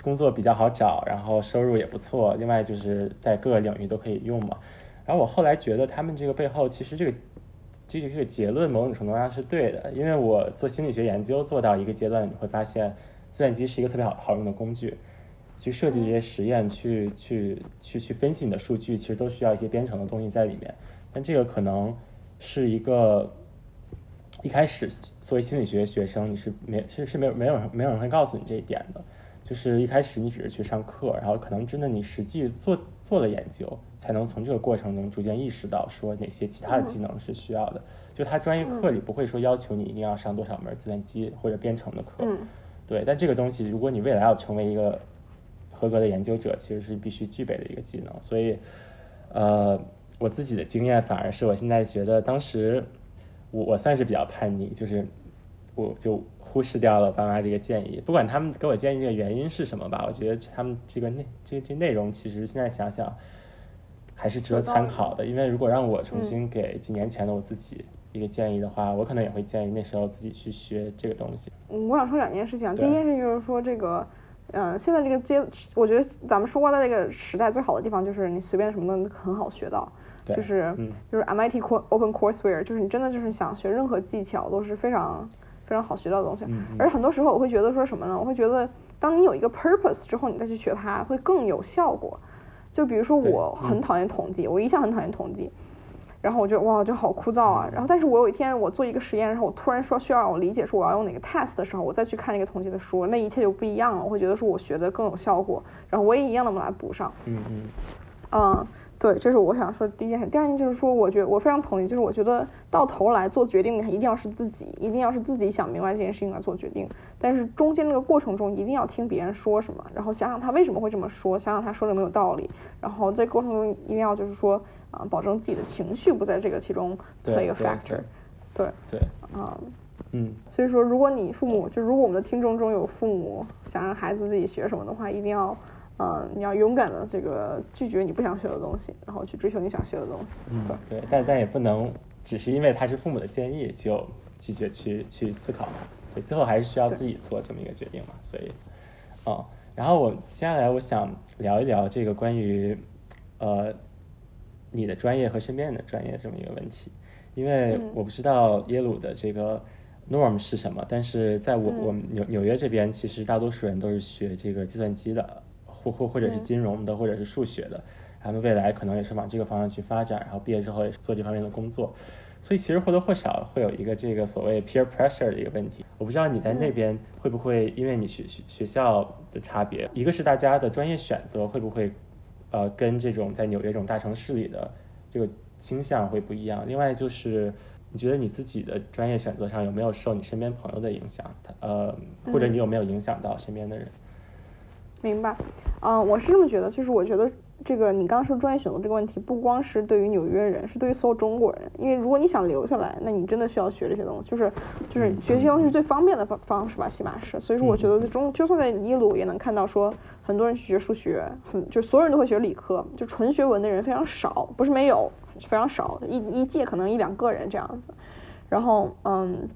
工作比较好找，然后收入也不错，另外就是在各个领域都可以用嘛。然后我后来觉得他们这个背后其实这个这个这个结论某种程度上是对的，因为我做心理学研究做到一个阶段，你会发现计算机是一个特别好好用的工具。去设计这些实验，去去去去分析你的数据，其实都需要一些编程的东西在里面。但这个可能是一个一开始作为心理学学生，你是没其实是没有没有人没有人会告诉你这一点的。就是一开始你只是去上课，然后可能真的你实际做做了研究，才能从这个过程中逐渐意识到说哪些其他的技能是需要的。就他专业课里不会说要求你一定要上多少门计算机或者编程的课，对。但这个东西，如果你未来要成为一个合格的研究者其实是必须具备的一个技能，所以，呃，我自己的经验反而是我现在觉得，当时我我算是比较叛逆，就是我就忽视掉了爸妈这个建议，不管他们给我建议这个原因是什么吧，我觉得他们这个内这这内容其实现在想想还是值得参考的，因为如果让我重新给几年前的我自己一个建议的话，我可能也会建议那时候自己去学这个东西。嗯，我想说两件事情，第一件事就是说这个。嗯，现在这个阶，我觉得咱们说话的这个时代最好的地方就是你随便什么都很好学到，就是就是 MIT Open Courseware，就是你真的就是想学任何技巧都是非常非常好学到的东西。而很多时候我会觉得说什么呢？我会觉得当你有一个 purpose 之后，你再去学它会更有效果。就比如说我很讨厌统计，我一向很讨厌统计。然后我觉得哇，就好枯燥啊！然后，但是我有一天我做一个实验，然后我突然说需要让我理解说我要用哪个 test 的时候，我再去看那个统计的书，那一切就不一样了。我会觉得说我学的更有效果，然后我也一样的把它补上。嗯嗯。嗯。对，这是我想说的第一件事。第二件就是说，我觉得我非常同意，就是我觉得到头来做决定的一定要是自己，一定要是自己想明白这件事情来做决定。但是中间那个过程中，一定要听别人说什么，然后想想他为什么会这么说，想想他说的有没有道理。然后在过程中一定要就是说啊，保证自己的情绪不在这个其中 play a factor。对对啊，嗯。所以说，如果你父母就如果我们的听众中有父母想让孩子自己学什么的话，一定要。嗯，你要勇敢的这个拒绝你不想学的东西，然后去追求你想学的东西。嗯，对，但但也不能只是因为他是父母的建议就拒绝去去思考它，对，最后还是需要自己做这么一个决定嘛。所以，哦，然后我接下来我想聊一聊这个关于呃你的专业和身边人的专业这么一个问题，因为我不知道耶鲁的这个 norm 是什么，但是在我我们纽纽约这边，其实大多数人都是学这个计算机的。或或或者是金融的，或者是数学的，他们未来可能也是往这个方向去发展，然后毕业之后也是做这方面的工作，所以其实或多或少会有一个这个所谓 peer pressure 的一个问题。我不知道你在那边会不会因为你学学学校的差别，一个是大家的专业选择会不会呃跟这种在纽约这种大城市里的这个倾向会不一样，另外就是你觉得你自己的专业选择上有没有受你身边朋友的影响，呃或者你有没有影响到身边的人？明白，嗯，我是这么觉得，就是我觉得这个你刚刚说专业选择这个问题，不光是对于纽约人，是对于所有中国人。因为如果你想留下来，那你真的需要学这些东西，就是就是学这些东西是最方便的方方式吧，起码是。所以说，我觉得在中，就算在耶鲁也能看到说，很多人去学数学，很就所有人都会学理科，就纯学文的人非常少，不是没有，非常少，一一届可能一两个人这样子。然后，嗯，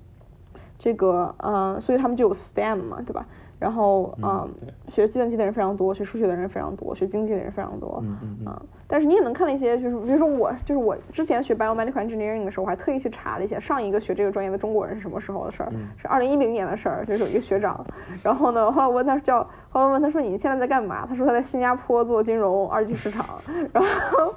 这个，嗯，所以他们就有 STEM 嘛，对吧？然后，嗯，学计算机的人非常多，学数学的人非常多，学经济的人非常多，嗯嗯嗯。但是你也能看到一些，就是比如说我，就是我之前学 biomedical engineering 的时候，我还特意去查了一下上一个学这个专业的中国人是什么时候的事儿，是二零一零年的事儿，就是有一个学长。然后呢，后来我问他叫，后来问他说你现在在干嘛？他说他在新加坡做金融二级市场，然后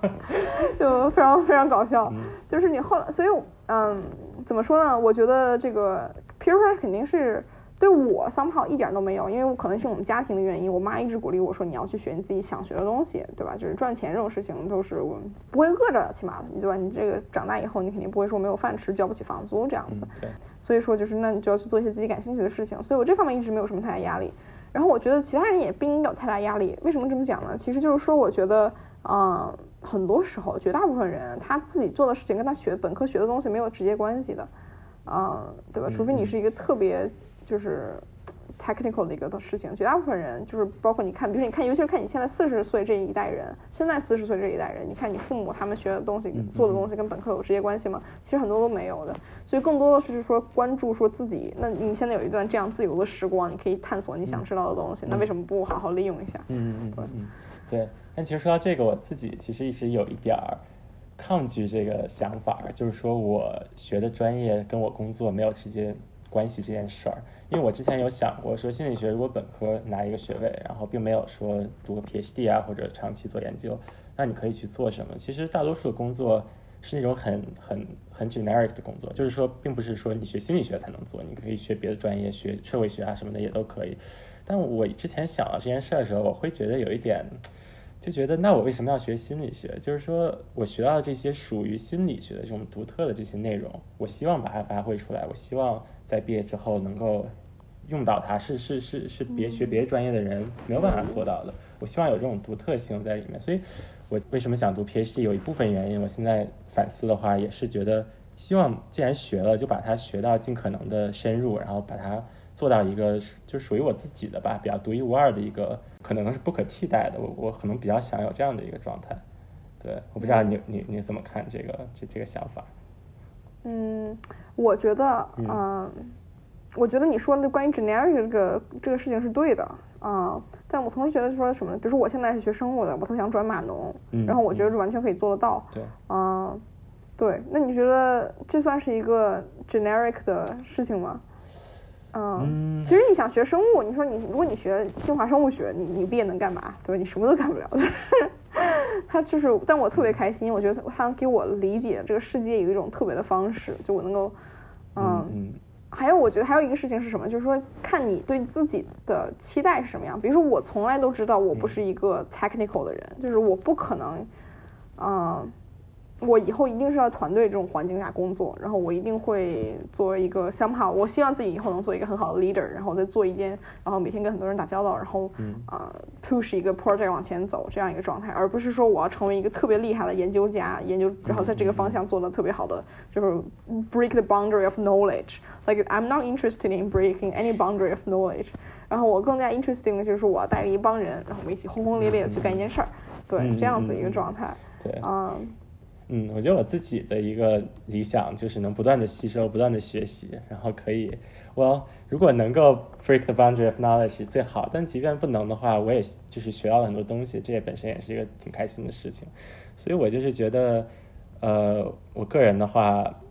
就非常非常搞笑。就是你后来，所以嗯，怎么说呢？我觉得这个 peer pressure 肯定是。对我 somehow 一点都没有，因为我可能是我们家庭的原因，我妈一直鼓励我说你要去学你自己想学的东西，对吧？就是赚钱这种事情都是我不会饿着，起码的，对吧？你这个长大以后你肯定不会说没有饭吃，交不起房租这样子。对。所以说就是那你就要去做一些自己感兴趣的事情，所以我这方面一直没有什么太大压力。然后我觉得其他人也不应该有太大压力。为什么这么讲呢？其实就是说我觉得，嗯，很多时候绝大部分人他自己做的事情跟他学本科学的东西没有直接关系的，嗯，对吧？除非你是一个特别。就是 technical 的一个的事情，绝大部分人就是包括你看，比如说你看，尤其是看你现在四十岁这一代人，现在四十岁这一代人，你看你父母他们学的东西、做的东西跟本科有直接关系吗？其实很多都没有的，所以更多的是说关注说自己，那你现在有一段这样自由的时光，你可以探索你想知道的东西，那为什么不好好利用一下？嗯嗯嗯嗯，对。但其实说到这个，我自己其实一直有一点儿抗拒这个想法，就是说我学的专业跟我工作没有直接关系这件事儿。因为我之前有想过，说心理学如果本科拿一个学位，然后并没有说读个 PhD 啊或者长期做研究，那你可以去做什么？其实大多数的工作是那种很很很 generic 的工作，就是说并不是说你学心理学才能做，你可以学别的专业，学社会学啊什么的也都可以。但我之前想到这件事儿的时候，我会觉得有一点，就觉得那我为什么要学心理学？就是说我学到这些属于心理学的这种独特的这些内容，我希望把它发挥出来，我希望。在毕业之后能够用到它，是是是是别学别的专业的人没有办法做到的。我希望有这种独特性在里面，所以我为什么想读 PhD，有一部分原因。我现在反思的话，也是觉得希望既然学了，就把它学到尽可能的深入，然后把它做到一个就属于我自己的吧，比较独一无二的一个，可能是不可替代的。我我可能比较想有这样的一个状态。对，我不知道你你你怎么看这个这这个想法。嗯，我觉得，嗯，我觉得你说的关于 generic 这个这个事情是对的，啊，但我同时觉得说什么，比如说我现在是学生物的，我特想转码农，然后我觉得完全可以做得到，对，啊，对，那你觉得这算是一个 generic 的事情吗？嗯，其实你想学生物，你说你如果你学进化生物学，你你毕业能干嘛？对吧？你什么都干不了。他就是，但我特别开心，我觉得他给我理解这个世界有一种特别的方式，就我能够，嗯，还有我觉得还有一个事情是什么，就是说看你对自己的期待是什么样。比如说我从来都知道我不是一个 technical 的人，就是我不可能，嗯。我以后一定是要团队这种环境下工作，然后我一定会作为一个 somehow，我希望自己以后能做一个很好的 leader，然后再做一件，然后每天跟很多人打交道，然后啊 push 一个 project 往前走这样一个状态，而不是说我要成为一个特别厉害的研究家，研究然后在这个方向做的特别好的，就是 break the boundary of knowledge，like I'm not interested in breaking any boundary of knowledge，然后我更加 interesting 的就是我要带着一帮人，然后我们一起轰轰烈烈的去干一件事儿，对，这样子一个状态，对，嗯。嗯，我觉得我自己的一个理想就是能不断的吸收，不断的学习，然后可以，我如果能够 break the boundary of knowledge 最好，但即便不能的话，我也就是学到了很多东西，这也本身也是一个挺开心的事情。所以我就是觉得，呃，我个人的话，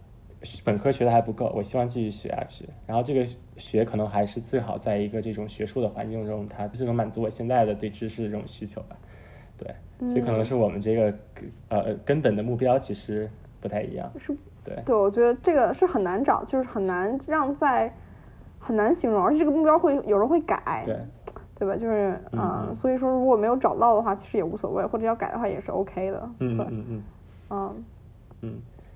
本科学的还不够，我希望继续学下去。然后这个学可能还是最好在一个这种学术的环境中，它就能满足我现在的对知识的这种需求吧。对，所以可能是我们这个呃根本的目标其实不太一样。是，对，对，我觉得这个是很难找，就是很难让在很难形容，而且这个目标会有人会改，对，对吧？就是啊，所以说如果没有找到的话，其实也无所谓，或者要改的话也是 OK 的。嗯嗯嗯嗯嗯，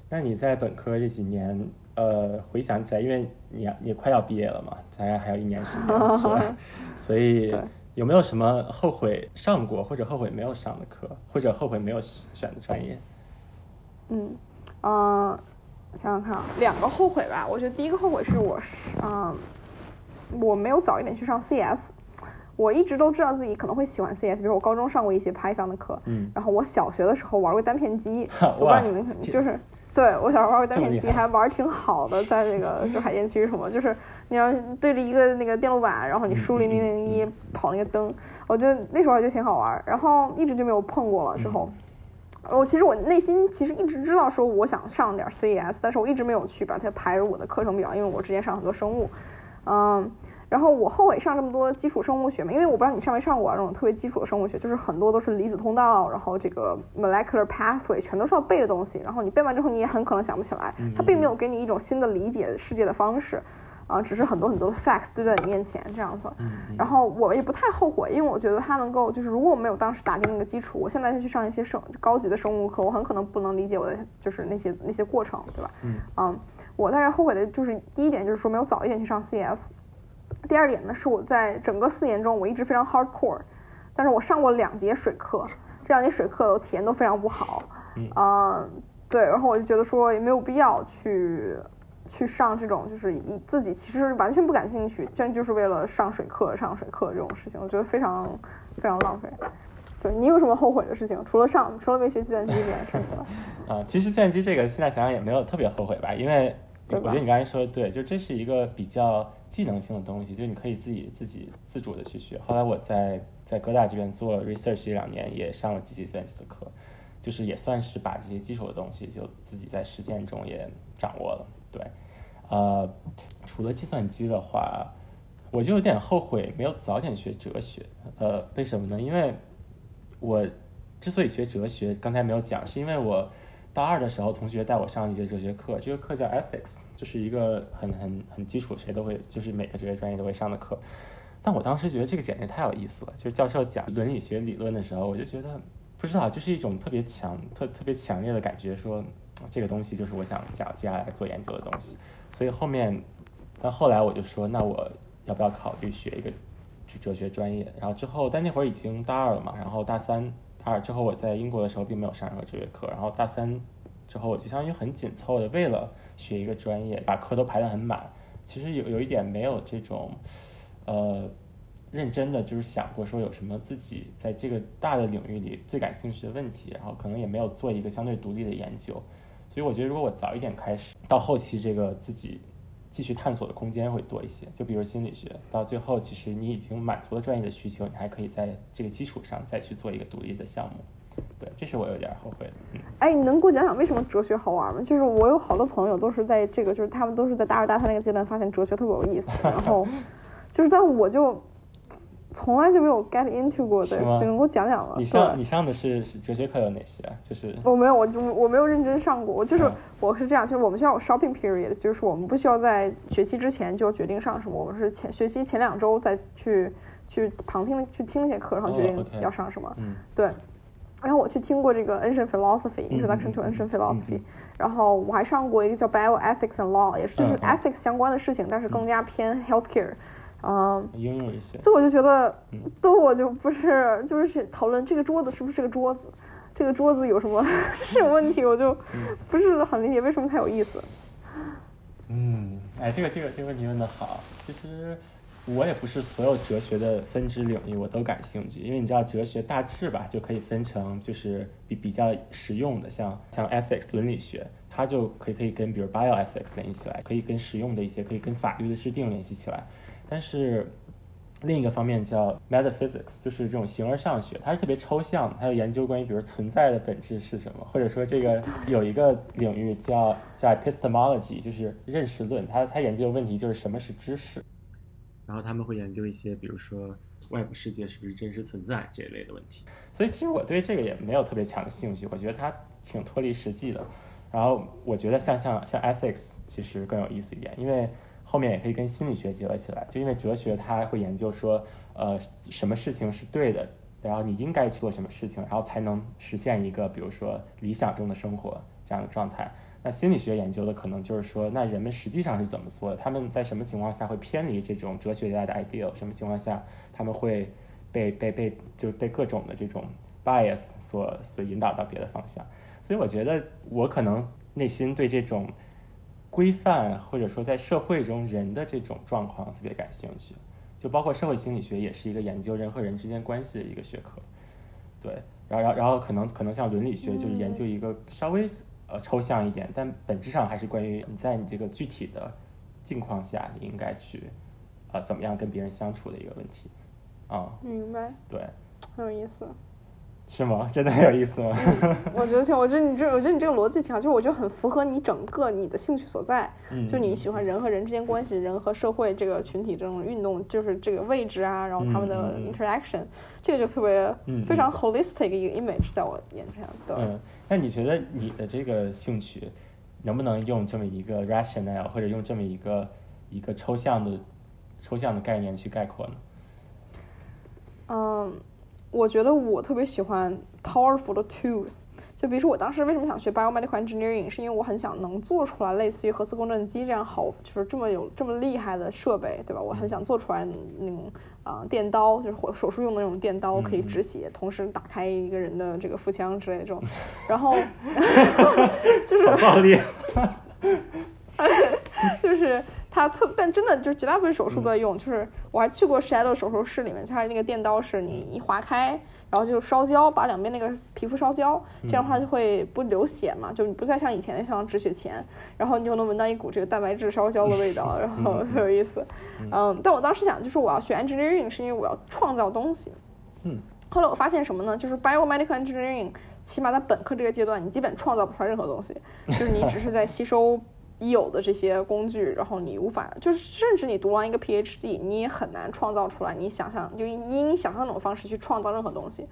那你在本科这几年，呃，回想起来，因为你也快要毕业了嘛，大概还有一年时间，是吧？所以。有没有什么后悔上过或者后悔没有上的课，或者后悔没有选的专业？嗯，呃，想想看啊，两个后悔吧。我觉得第一个后悔是我是，嗯，我没有早一点去上 CS。我一直都知道自己可能会喜欢 CS，比如我高中上过一些 Python 的课，嗯，然后我小学的时候玩过单片机，我不知道你们就是。对，我小时候玩过单片机，还玩挺好的，在那个 就海淀区什么，就是你要对着一个那个电路板，然后你输零零零一跑那个灯，我觉得那时候还觉得挺好玩，然后一直就没有碰过了。之后，我其实我内心其实一直知道说我想上点 CES，但是我一直没有去把它排入我的课程表，因为我之前上很多生物，嗯。然后我后悔上这么多基础生物学嘛，因为我不知道你上没上过啊这种特别基础的生物学，就是很多都是离子通道，然后这个 molecular pathway 全都是要背的东西，然后你背完之后你也很可能想不起来，它并没有给你一种新的理解世界的方式，啊，只是很多很多的 facts 堆在你面前这样子。然后我也不太后悔，因为我觉得它能够就是如果我没有当时打定那个基础，我现在再去上一些生高级的生物课，我很可能不能理解我的就是那些那些过程，对吧？嗯，我大概后悔的就是第一点就是说没有早一点去上 CS。第二点呢，是我在整个四年中，我一直非常 hardcore，但是我上过两节水课，这两节水课我体验都非常不好，啊、对，然后我就觉得说也没有必要去去上这种就是以自己其实完全不感兴趣，真就是为了上水课上水课这种事情，我觉得非常非常浪费。对你有什么后悔的事情？除了上除了没学计算机这件事以外，啊，其实计算机这个现在想想也没有特别后悔吧，因为我觉得你刚才说的对，就这是一个比较技能性的东西，就是你可以自己自己自主的去学。后来我在在哥大这边做 research 这两年，也上了几节计算机的课，就是也算是把这些基础的东西就自己在实践中也掌握了。对，呃，除了计算机的话，我就有点后悔没有早点学哲学。呃，为什么呢？因为我之所以学哲学，刚才没有讲，是因为我大二的时候，同学带我上一节哲学课，这个课叫 ethics，就是一个很很很基础，谁都会，就是每个哲学专业都会上的课。但我当时觉得这个简直太有意思了，就是教授讲伦理学理论的时候，我就觉得不知道，就是一种特别强、特特别强烈的感觉，说这个东西就是我想想接下来做研究的东西。所以后面，但后来我就说，那我要不要考虑学一个哲哲学专业？然后之后，但那会儿已经大二了嘛，然后大三、大二之后我在英国的时候并没有上任何哲学课，然后大三之后我就相当于很紧凑的为了学一个专业，把课都排得很满。其实有有一点没有这种，呃，认真的就是想过说有什么自己在这个大的领域里最感兴趣的问题，然后可能也没有做一个相对独立的研究。所以我觉得如果我早一点开始，到后期这个自己继续探索的空间会多一些。就比如心理学，到最后其实你已经满足了专业的需求，你还可以在这个基础上再去做一个独立的项目。对，这是我有点后悔的。嗯。哎，你能给我讲讲为什么哲学好玩吗？就是我有好多朋友都是在这个，就是他们都是在大二大三那个阶段发现哲学特别有意思，然后 就是但我就从来就没有 get into 过的，只能给我讲讲了？你上你上的是是哲学课有哪些啊？就是我没有，我就我没有认真上过，我就是、嗯。我是这样，就是我们学校有 shopping period，就是我们不需要在学期之前就决定上什么，我们是前学期前两周再去去旁听去听那些课，然后决哦定要上什么。嗯。对，然后我去听过这个 Ancient Philosophy 嗯 Introduction to 嗯 Ancient 嗯。Philosophy，、嗯然后我还上过一个叫 Bioethics and Law，也是就是 ethics 相关的事情，但是更加偏 healthcare，嗯。应用一些。所以我就觉得嗯，都我就不是，就是讨论这个桌子是不是个桌子，这个桌子有什么 是有问题，我就嗯不是很理解为什么它有意思。嗯，哎，这个这个这个问题问的好。其实我也不是所有哲学的分支领域我都感兴趣，因为你知道哲学大致吧就可以分成就是比比较实用的，像像 ethics 伦理学，它就可以可以跟比如 bioethics 联系起来，可以跟实用的一些可以跟法律的制定联系起来。但是另一个方面叫 metaphysics，就是这种形而上学，它是特别抽象的，它有研究关于比如存在的本质是什么，或者说这个有一个领域叫叫 epistemology，就是认识论，它它研究的问题就是什么是知识，然后他们会研究一些比如说外部世界是不是真实存在这一类的问题。所以其实我对这个也没有特别强的兴趣，我觉得它挺脱离实际的。然后我觉得像像像 ethics 其实更有意思一点，因为后面也可以跟心理学结合起来。就因为哲学它会研究说，呃，什么事情是对的，然后你应该去做什么事情，然后才能实现一个比如说理想中的生活这样的状态。那心理学研究的可能就是说，那人们实际上是怎么做的？他们在什么情况下会偏离这种哲学家的 ideal？什么情况下他们会被被被就被各种的这种 bias 所所引导到别的方向。所以我觉得我可能内心对这种规范或者说在社会中人的这种状况特别感兴趣，就包括社会心理学也是一个研究人和人之间关系的一个学科。对，然后然后然后可能可能像伦理学就是研究一个稍微呃抽象一点，但本质上还是关于你在你这个具体的境况下你应该去呃怎么样跟别人相处的一个问题。啊，明白。对，很有意思。是吗？真的很有意思吗？我觉得挺，我觉得你这，我觉得你这个逻辑挺好，就是我觉得很符合你整个你的兴趣所在。嗯，就你喜欢人和人之间关系，人和社会这个群体这种运动，就是这个位置啊，然后他们的 interaction，这个就特别非常 holistic 一个 image 在我眼前。对。嗯，那你觉得你的这个兴趣能不能用这么一个 rationale 或者用这么一个一个抽象的抽象的概念去概括呢？嗯。我觉得我特别喜欢 powerful 的 tools，就比如说我当时为什么想学 biomedical engineering，是因为我很想能做出来类似于核磁共振机这样好，就是这么有这么厉害的设备，对吧？我很想做出来那种啊电刀，就是手手术用的那种电刀，可以止血，同时打开一个人的这个腹腔之类的这种，然后 就是暴力，就是。它特，但真的就是绝大部分手术都在用。就是我还去过 Shadow 手术室里面，它那个电刀是你一划开，然后就烧焦，把两边那个皮肤烧焦，这样的话就会不流血嘛，就你不再像以前那像止血钳，然后你就能闻到一股这个蛋白质烧焦的味道，然后 很有意思。嗯，但我当时想，就是我要学 engineering 是因为我要创造东西。嗯。后来我发现什么呢？就是 biomedical engineering，起码在本科这个阶段，你基本创造不出来任何东西，就是你只是在吸收。已有的这些工具，然后你无法，就是甚至你读完一个 PhD，你也很难创造出来。你想象，就以你想象那种方式去创造任何东西。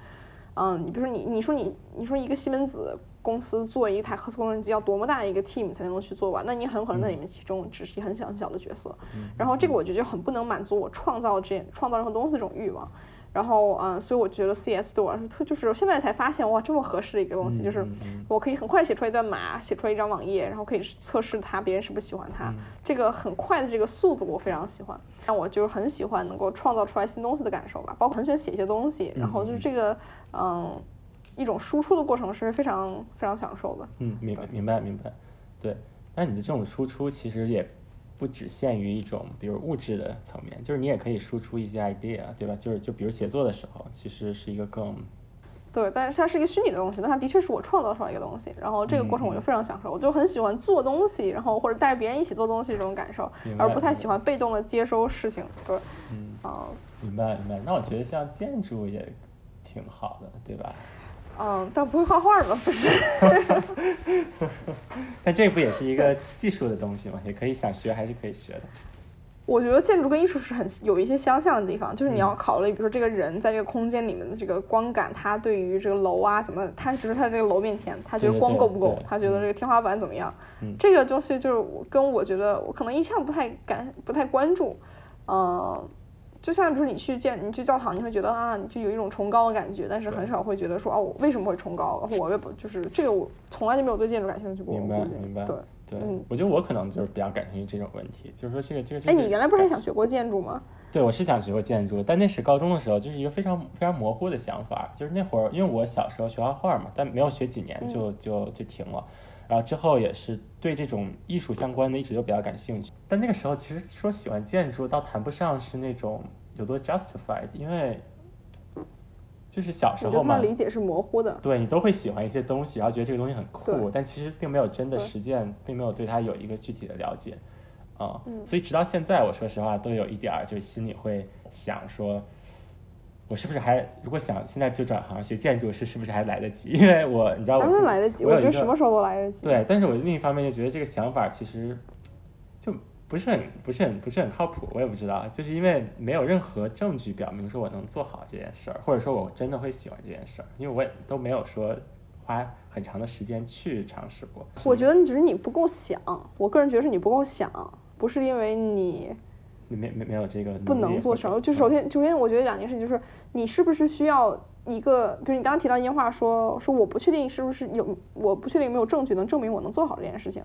嗯，你比如说你，你说你，你说一个西门子公司做一台核磁共振机要多么大一个 team 才能去做完？那你很可能在里面其中只是一很小很小的角色。然后这个我觉得就很不能满足我创造这创造任何东西这种欲望。然后，嗯，所以我觉得 CS 对我来说特，就是我现在才发现，哇，这么合适的一个东西，就是我可以很快写出来一段码，写出来一张网页，然后可以测试它，别人是不是喜欢它，这个很快的这个速度我非常喜欢。那我就是很喜欢能够创造出来新东西的感受吧，包括很喜欢写一些东西，然后就是这个，嗯，一种输出的过程是非常非常享受的。嗯，明白，明白，明白。对，那你的这种输出其实也。不只限于一种，比如物质的层面，就是你也可以输出一些 idea，对吧？就是就比如写作的时候，其实是一个更，对，但是它是一个虚拟的东西，但它的确是我创造出来一个东西，然后这个过程我就非常享受，我就很喜欢做东西，然后或者带着别人一起做东西这种感受，而不太喜欢被动的接收事情，对，嗯，啊，明白明白，那我觉得像建筑也挺好的，对吧？嗯，但不会画画吗？不是。但这不也是一个技术的东西吗？也可以想学还是可以学的。我觉得建筑跟艺术是很有一些相像的地方，就是你要考虑，比如说这个人在这个空间里面的这个光感，他对于这个楼啊怎么，他比如说他这个楼面前，他觉得光够不够，他觉得这个天花板怎么样，这个东西就是跟我觉得我可能一向不太感不太关注，嗯。就像比如你去见你去教堂，你会觉得啊，你就有一种崇高的感觉，但是很少会觉得说啊，我为什么会崇高？然后我也不就是这个，我从来就没有对建筑感兴趣过。明白，明白。对对，我觉得我可能就是比较感兴趣这种问题，就是说这个这个。哎，你原来不是想学过建筑吗？对，我是想学过建筑，但那是高中的时候，就是一个非常非常模糊的想法。就是那会儿，因为我小时候学画画嘛，但没有学几年就就就停了。然后之后也是对这种艺术相关的一直都比较感兴趣。但那个时候其实说喜欢建筑，倒谈不上是那种。有多 justified？因为就是小时候嘛，理解是模糊的。对你都会喜欢一些东西，然后觉得这个东西很酷，但其实并没有真的实践，并没有对它有一个具体的了解啊。所以直到现在，我说实话都有一点儿，就是心里会想说，我是不是还如果想现在就转行学建筑，师是不是还来得及？因为我你知道，当然来得及。我觉得什么时候都来得及。对，但是我另一方面就觉得这个想法其实就。不是很不是很不是很靠谱，我也不知道，就是因为没有任何证据表明说我能做好这件事儿，或者说我真的会喜欢这件事儿，因为我也都没有说花很长的时间去尝试过。我觉得你只是你不够想，我个人觉得是你不够想，不是因为你没没没有这个不能做成。就首先首先我觉得两件事，就是你是不是需要一个，比如你刚刚提到一句话说说我不确定是不是有，我不确定有没有证据能证明我能做好这件事情。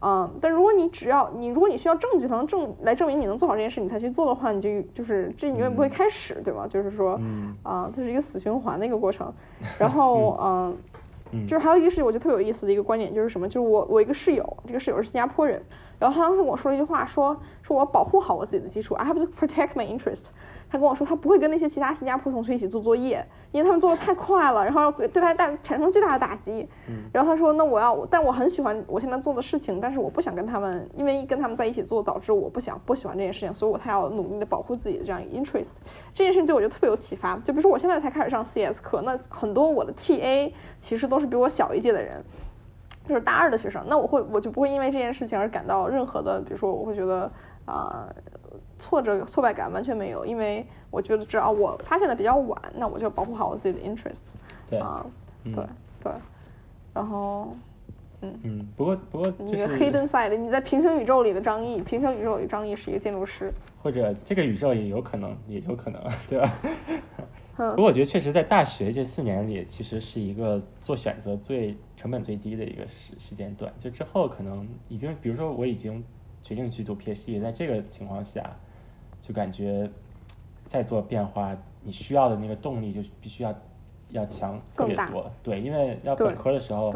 嗯，但如果你只要你如果你需要证据才能证来证明你能做好这件事，你才去做的话，你就就是这永远不会开始，对吧？就是说，啊，它是一个死循环的一个过程。然后，嗯，就是还有一个事情，我觉得特别有意思的一个观点就是什么？就是我我一个室友，这个室友是新加坡人，然后他当时跟我说了一句话，说说我保护好我自己的基础，I have to protect my interest。他跟我说，他不会跟那些其他新加坡同学一起做作业，因为他们做的太快了，然后对他大产生巨大的打击。然后他说，那我要，但我很喜欢我现在做的事情，但是我不想跟他们，因为跟他们在一起做，导致我不想不喜欢这件事情，所以我才要努力的保护自己的这样一个 interest。这件事情对我就特别有启发。就比如说我现在才开始上 CS 课，那很多我的 TA 其实都是比我小一届的人，就是大二的学生，那我会我就不会因为这件事情而感到任何的，比如说我会觉得啊。挫折、挫败感完全没有，因为我觉得只要我发现的比较晚，那我就保护好我自己的 interest。对啊，对对，然后，嗯嗯，不过不过就是 hidden side，你在平行宇宙里的张译，平行宇宙里张译是一个建筑师，或者这个宇宙也有可能，也有可能，对吧？不过我觉得确实在大学这四年里，其实是一个做选择最成本最低的一个时时间段。就之后可能已经，比如说我已经决定去读 PhD，在这个情况下。就感觉在做变化，你需要的那个动力就必须要要强特别多，对，因为要本科的时候，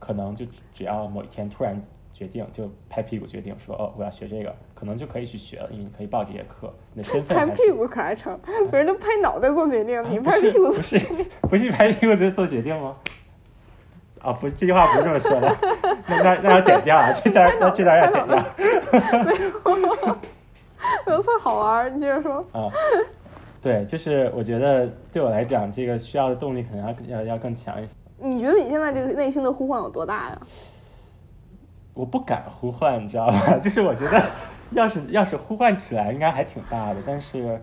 可能就只要某一天突然决定，就拍屁股决定说哦我要学这个，可能就可以去学了，因为你可以报这些课，你的身份。拍屁股可还成？别人都拍脑袋做决定，你拍屁股不是不是拍屁股就做决定吗？啊不，这句话不是这么说的，那那那要剪掉啊，这段那这段要剪掉。特好玩，你接着说。啊，对，就是我觉得对我来讲，这个需要的动力可能要要要更强一些。你觉得你现在这个内心的呼唤有多大呀？我不敢呼唤，你知道吧？就是我觉得，要是要是呼唤起来，应该还挺大的。但是，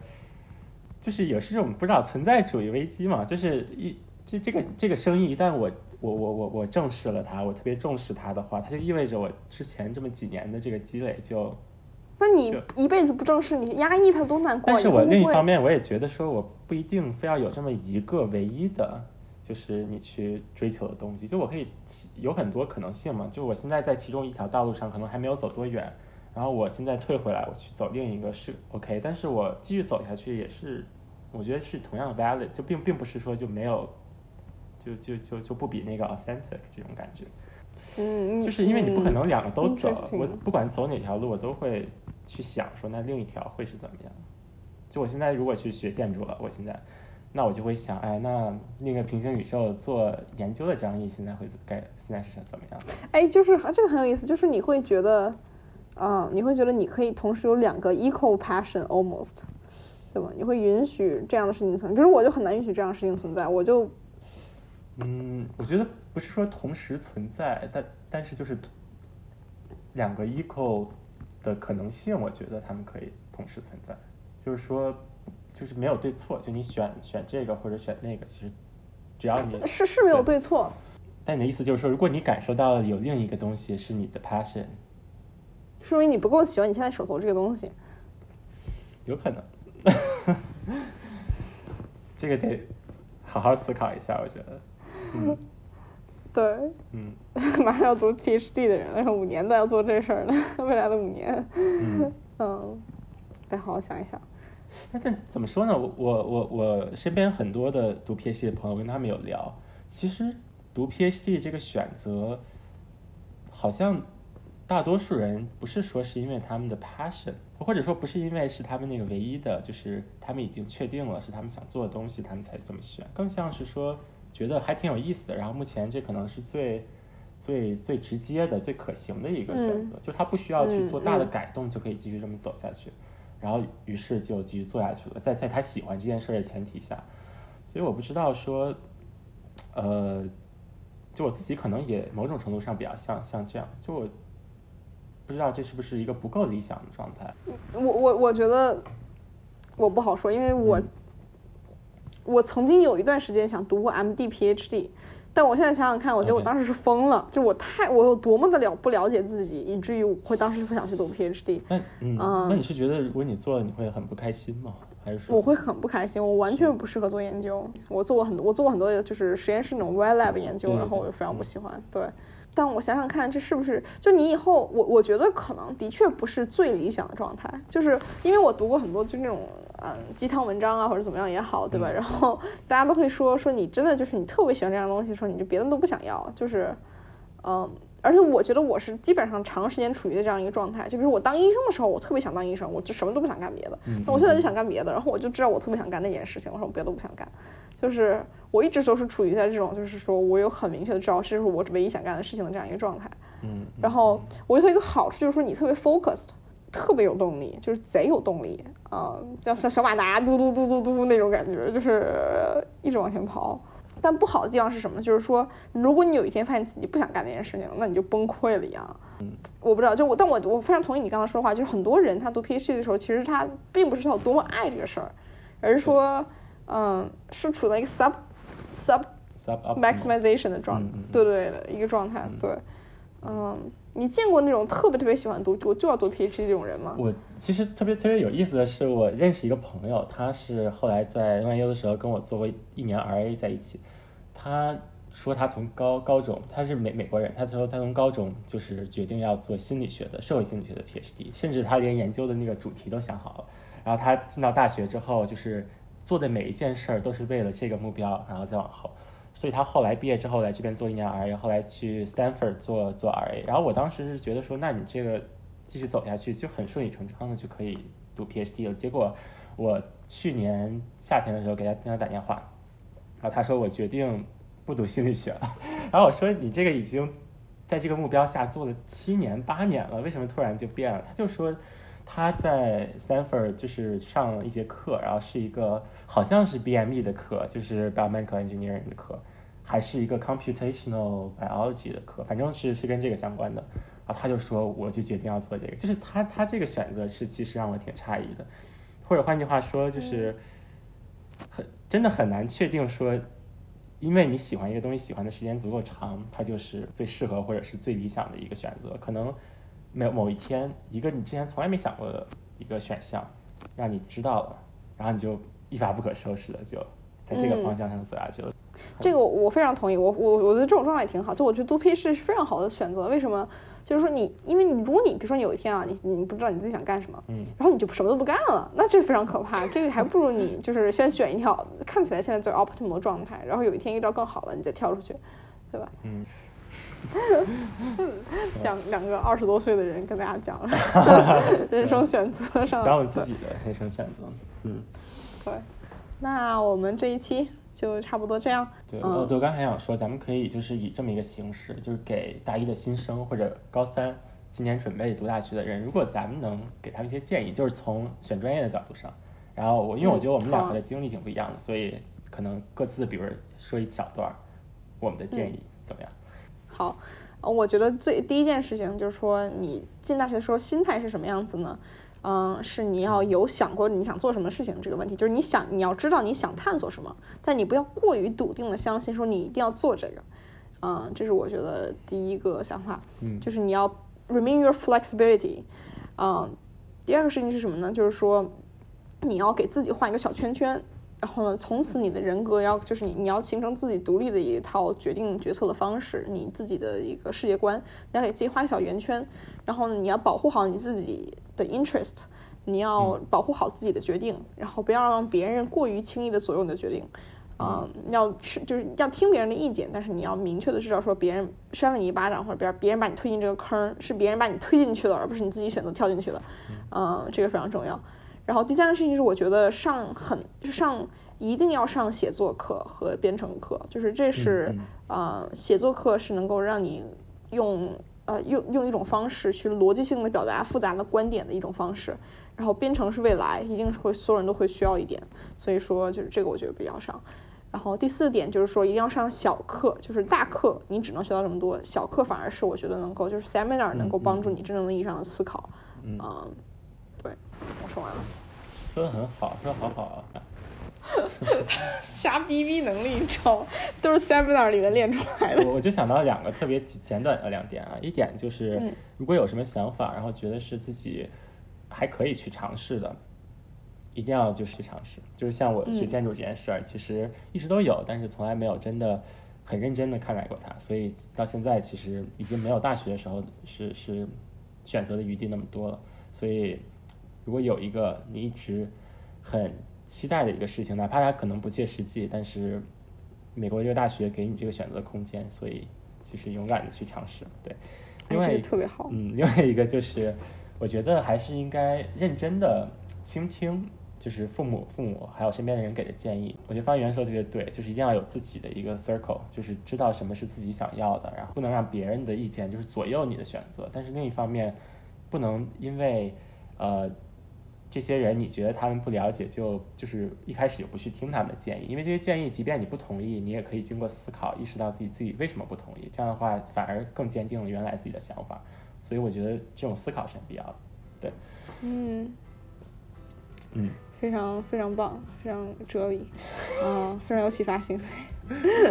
就是也是这种不知道存在主义危机嘛。就是一这这个这个生意，一旦我我我我我正视了它，我特别重视它的话，它就意味着我之前这么几年的这个积累就。那你一辈子不正视，你压抑它多难过。但是我另一方面，我也觉得说，我不一定非要有这么一个唯一的，就是你去追求的东西。就我可以有很多可能性嘛。就我现在在其中一条道路上，可能还没有走多远，然后我现在退回来，我去走另一个是 OK。但是我继续走下去也是，我觉得是同样的 valid，就并并不是说就没有，就就就就不比那个 authentic 这种感觉。嗯，就是因为你不可能两个都走，我不管走哪条路，我都会去想说那另一条会是怎么样。就我现在如果去学建筑了，我现在，那我就会想，哎，那那个平行宇宙做研究的张毅现在会该现在是怎么样？哎，就是这个很有意思，就是你会觉得，嗯，你会觉得你可以同时有两个 equal passion almost，对吧？你会允许这样的事情存在？比如我就很难允许这样的事情存在，我就。嗯，我觉得不是说同时存在，但但是就是两个 equal 的可能性，我觉得他们可以同时存在。就是说，就是没有对错，就你选选这个或者选那个，其实只要你是是没有对错。但你的意思就是说，如果你感受到了有另一个东西是你的 passion，说明你不够喜欢你现在手头这个东西。有可能，这个得好好思考一下，我觉得。嗯，对，嗯，马上要读 PhD 的人，然后五年都要做这事儿呢，未来的五年，嗯，嗯，得好好想一想。那但怎么说呢？我我我我身边很多的读 PhD 的朋友，跟他们有聊，其实读 PhD 这个选择，好像大多数人不是说是因为他们的 passion，或者说不是因为是他们那个唯一的，就是他们已经确定了是他们想做的东西，他们才这么选，更像是说。觉得还挺有意思的，然后目前这可能是最最最直接的、最可行的一个选择，就他不需要去做大的改动就可以继续这么走下去，然后于是就继续做下去了，在在他喜欢这件事的前提下，所以我不知道说，呃，就我自己可能也某种程度上比较像像这样，就我不知道这是不是一个不够理想的状态。我我我觉得我不好说，因为我。我曾经有一段时间想读过 M D P H D，但我现在想想看，我觉得我当时是疯了，就我太我有多么的了不了解自己，以至于我会当时不想去读 P H D。那嗯，那你是觉得如果你做了你会很不开心吗？还是说我会很不开心？我完全不适合做研究。我做过很多，我做过很多就是实验室那种 Y lab 研究，然后我就非常不喜欢。对。但我想想看，这是不是就你以后我我觉得可能的确不是最理想的状态，就是因为我读过很多就那种嗯鸡汤文章啊或者怎么样也好，对吧？然后大家都会说说你真的就是你特别喜欢这样的东西，的时候你就别的都不想要，就是嗯。而且我觉得我是基本上长时间处于这样一个状态，就比如我当医生的时候，我特别想当医生，我就什么都不想干别的。那我现在就想干别的，然后我就知道我特别想干那件事情，我说我别的都不想干。就是我一直都是处于在这种，就是说我有很明确的知道这是我唯一想干的事情的这样一个状态。嗯。然后我觉得一个好处就是说你特别 focused，特别有动力，就是贼有动力啊，像像小马达嘟嘟嘟嘟嘟那种感觉，就是一直往前跑。但不好的地方是什么？就是说，如果你有一天发现自己不想干这件事情了，那你就崩溃了一样。嗯，我不知道，就我，但我我非常同意你刚才说的话，就是很多人他读 PhD 的时候，其实他并不是他有多么爱这个事儿，而是说，嗯，是处在一个 sub sub sub maximization 的状，对对的一个状态。对，嗯，嗯你见过那种特别特别喜欢读，我就要读 PhD 这种人吗？我其实特别特别有意思的是，我认识一个朋友，他是后来在 NYU 的时候跟我做过一年 RA 在一起。他说他从高高中，他是美美国人，他说他从高中就是决定要做心理学的社会心理学的 PhD，甚至他连研究的那个主题都想好了。然后他进到大学之后，就是做的每一件事儿都是为了这个目标，然后再往后。所以他后来毕业之后来这边做一年 RA，后来去 Stanford 做做 RA。然后我当时是觉得说，那你这个继续走下去就很顺理成章的就可以读 PhD 了。结果我去年夏天的时候给他跟他打电话。然后他说我决定不读心理学了，然后我说你这个已经在这个目标下做了七年八年了，为什么突然就变了？他就说他在 Stanford 就是上了一节课，然后是一个好像是 BME 的课，就是 Biomedical Engineering 的课，还是一个 Computational Biology 的课，反正是是跟这个相关的。然后他就说我就决定要做这个，就是他他这个选择是其实让我挺诧异的，或者换句话说就是很。真的很难确定说，因为你喜欢一个东西，喜欢的时间足够长，它就是最适合或者是最理想的一个选择。可能某某一天，一个你之前从来没想过的一个选项，让你知道了，然后你就一发不可收拾的就在这个方向上走下去了。这个我非常同意，我我我觉得这种状态也挺好。就我觉得读 P 是是非常好的选择，为什么？就是说你，因为你如果你比如说你有一天啊，你你不知道你自己想干什么，嗯，然后你就什么都不干了，那这非常可怕。这个还不如你 就是先选一条看起来现在最 optimal 的状态，然后有一天遇到更好了，你再跳出去，对吧？嗯。两两个二十多岁的人跟大家讲 人生选择上，讲我自己的人生选择。嗯，对。那我们这一期。就差不多这样。对，我我刚还想说，咱们可以就是以这么一个形式，就是给大一的新生或者高三今年准备读大学的人，如果咱们能给他们一些建议，就是从选专业的角度上。然后我因为我觉得我们两个的经历挺不一样的，所以可能各自比如说一小段我们的建议怎么样？好，我觉得最第一件事情就是说，你进大学的时候心态是什么样子呢？嗯，是你要有想过你想做什么事情这个问题，就是你想你要知道你想探索什么，但你不要过于笃定的相信说你一定要做这个，嗯，这是我觉得第一个想法，嗯，就是你要 remain your flexibility，嗯，第二个事情是什么呢？就是说你要给自己画一个小圈圈，然后呢，从此你的人格要就是你你要形成自己独立的一套决定决策的方式，你自己的一个世界观，你要给自己画个小圆圈，然后呢，你要保护好你自己。的 interest，你要保护好自己的决定，然后不要让别人过于轻易的左右你的决定，嗯，要是就是要听别人的意见，但是你要明确的知道说别人扇了你一巴掌，或者别别人把你推进这个坑，是别人把你推进去了，而不是你自己选择跳进去的，嗯，这个非常重要。然后第三个事情是，我觉得上很上一定要上写作课和编程课，就是这是啊，写作课是能够让你用。呃，用用一种方式去逻辑性的表达复杂的观点的一种方式，然后编程是未来，一定是会所有人都会需要一点，所以说就是这个我觉得必要上。然后第四点就是说一定要上小课，就是大课你只能学到这么多，小课反而是我觉得能够就是 seminar 能够帮助你真正意义上的思考。嗯，对，我说完了。说的很好，说的好好啊。瞎逼逼能力，你知道吗？都是 seminar 里面练出来的。我我就想到两个特别简短的两点啊，一点就是如果有什么想法，然后觉得是自己还可以去尝试的，一定要就是去尝试。就是像我学建筑这件事儿，其实一直都有，但是从来没有真的很认真的看待过它，所以到现在其实已经没有大学的时候是是选择的余地那么多了。所以如果有一个你一直很期待的一个事情，哪怕它可能不切实际，但是美国这个大学给你这个选择空间，所以其实勇敢的去尝试。对，另外特别好。嗯，另外一个就是我觉得还是应该认真的倾听。就是父母、父母还有身边的人给的建议，我觉得方圆说的特别对，就是一定要有自己的一个 circle，就是知道什么是自己想要的，然后不能让别人的意见就是左右你的选择。但是另一方面，不能因为呃这些人你觉得他们不了解，就就是一开始就不去听他们的建议，因为这些建议即便你不同意，你也可以经过思考意识到自己自己为什么不同意，这样的话反而更坚定了原来自己的想法。所以我觉得这种思考是很必要的。对，嗯，嗯。非常非常棒，非常哲理，嗯，非常有启发性。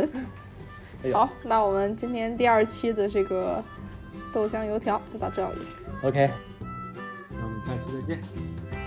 好，那我们今天第二期的这个豆浆油条就到这里。OK，那我们下期再见。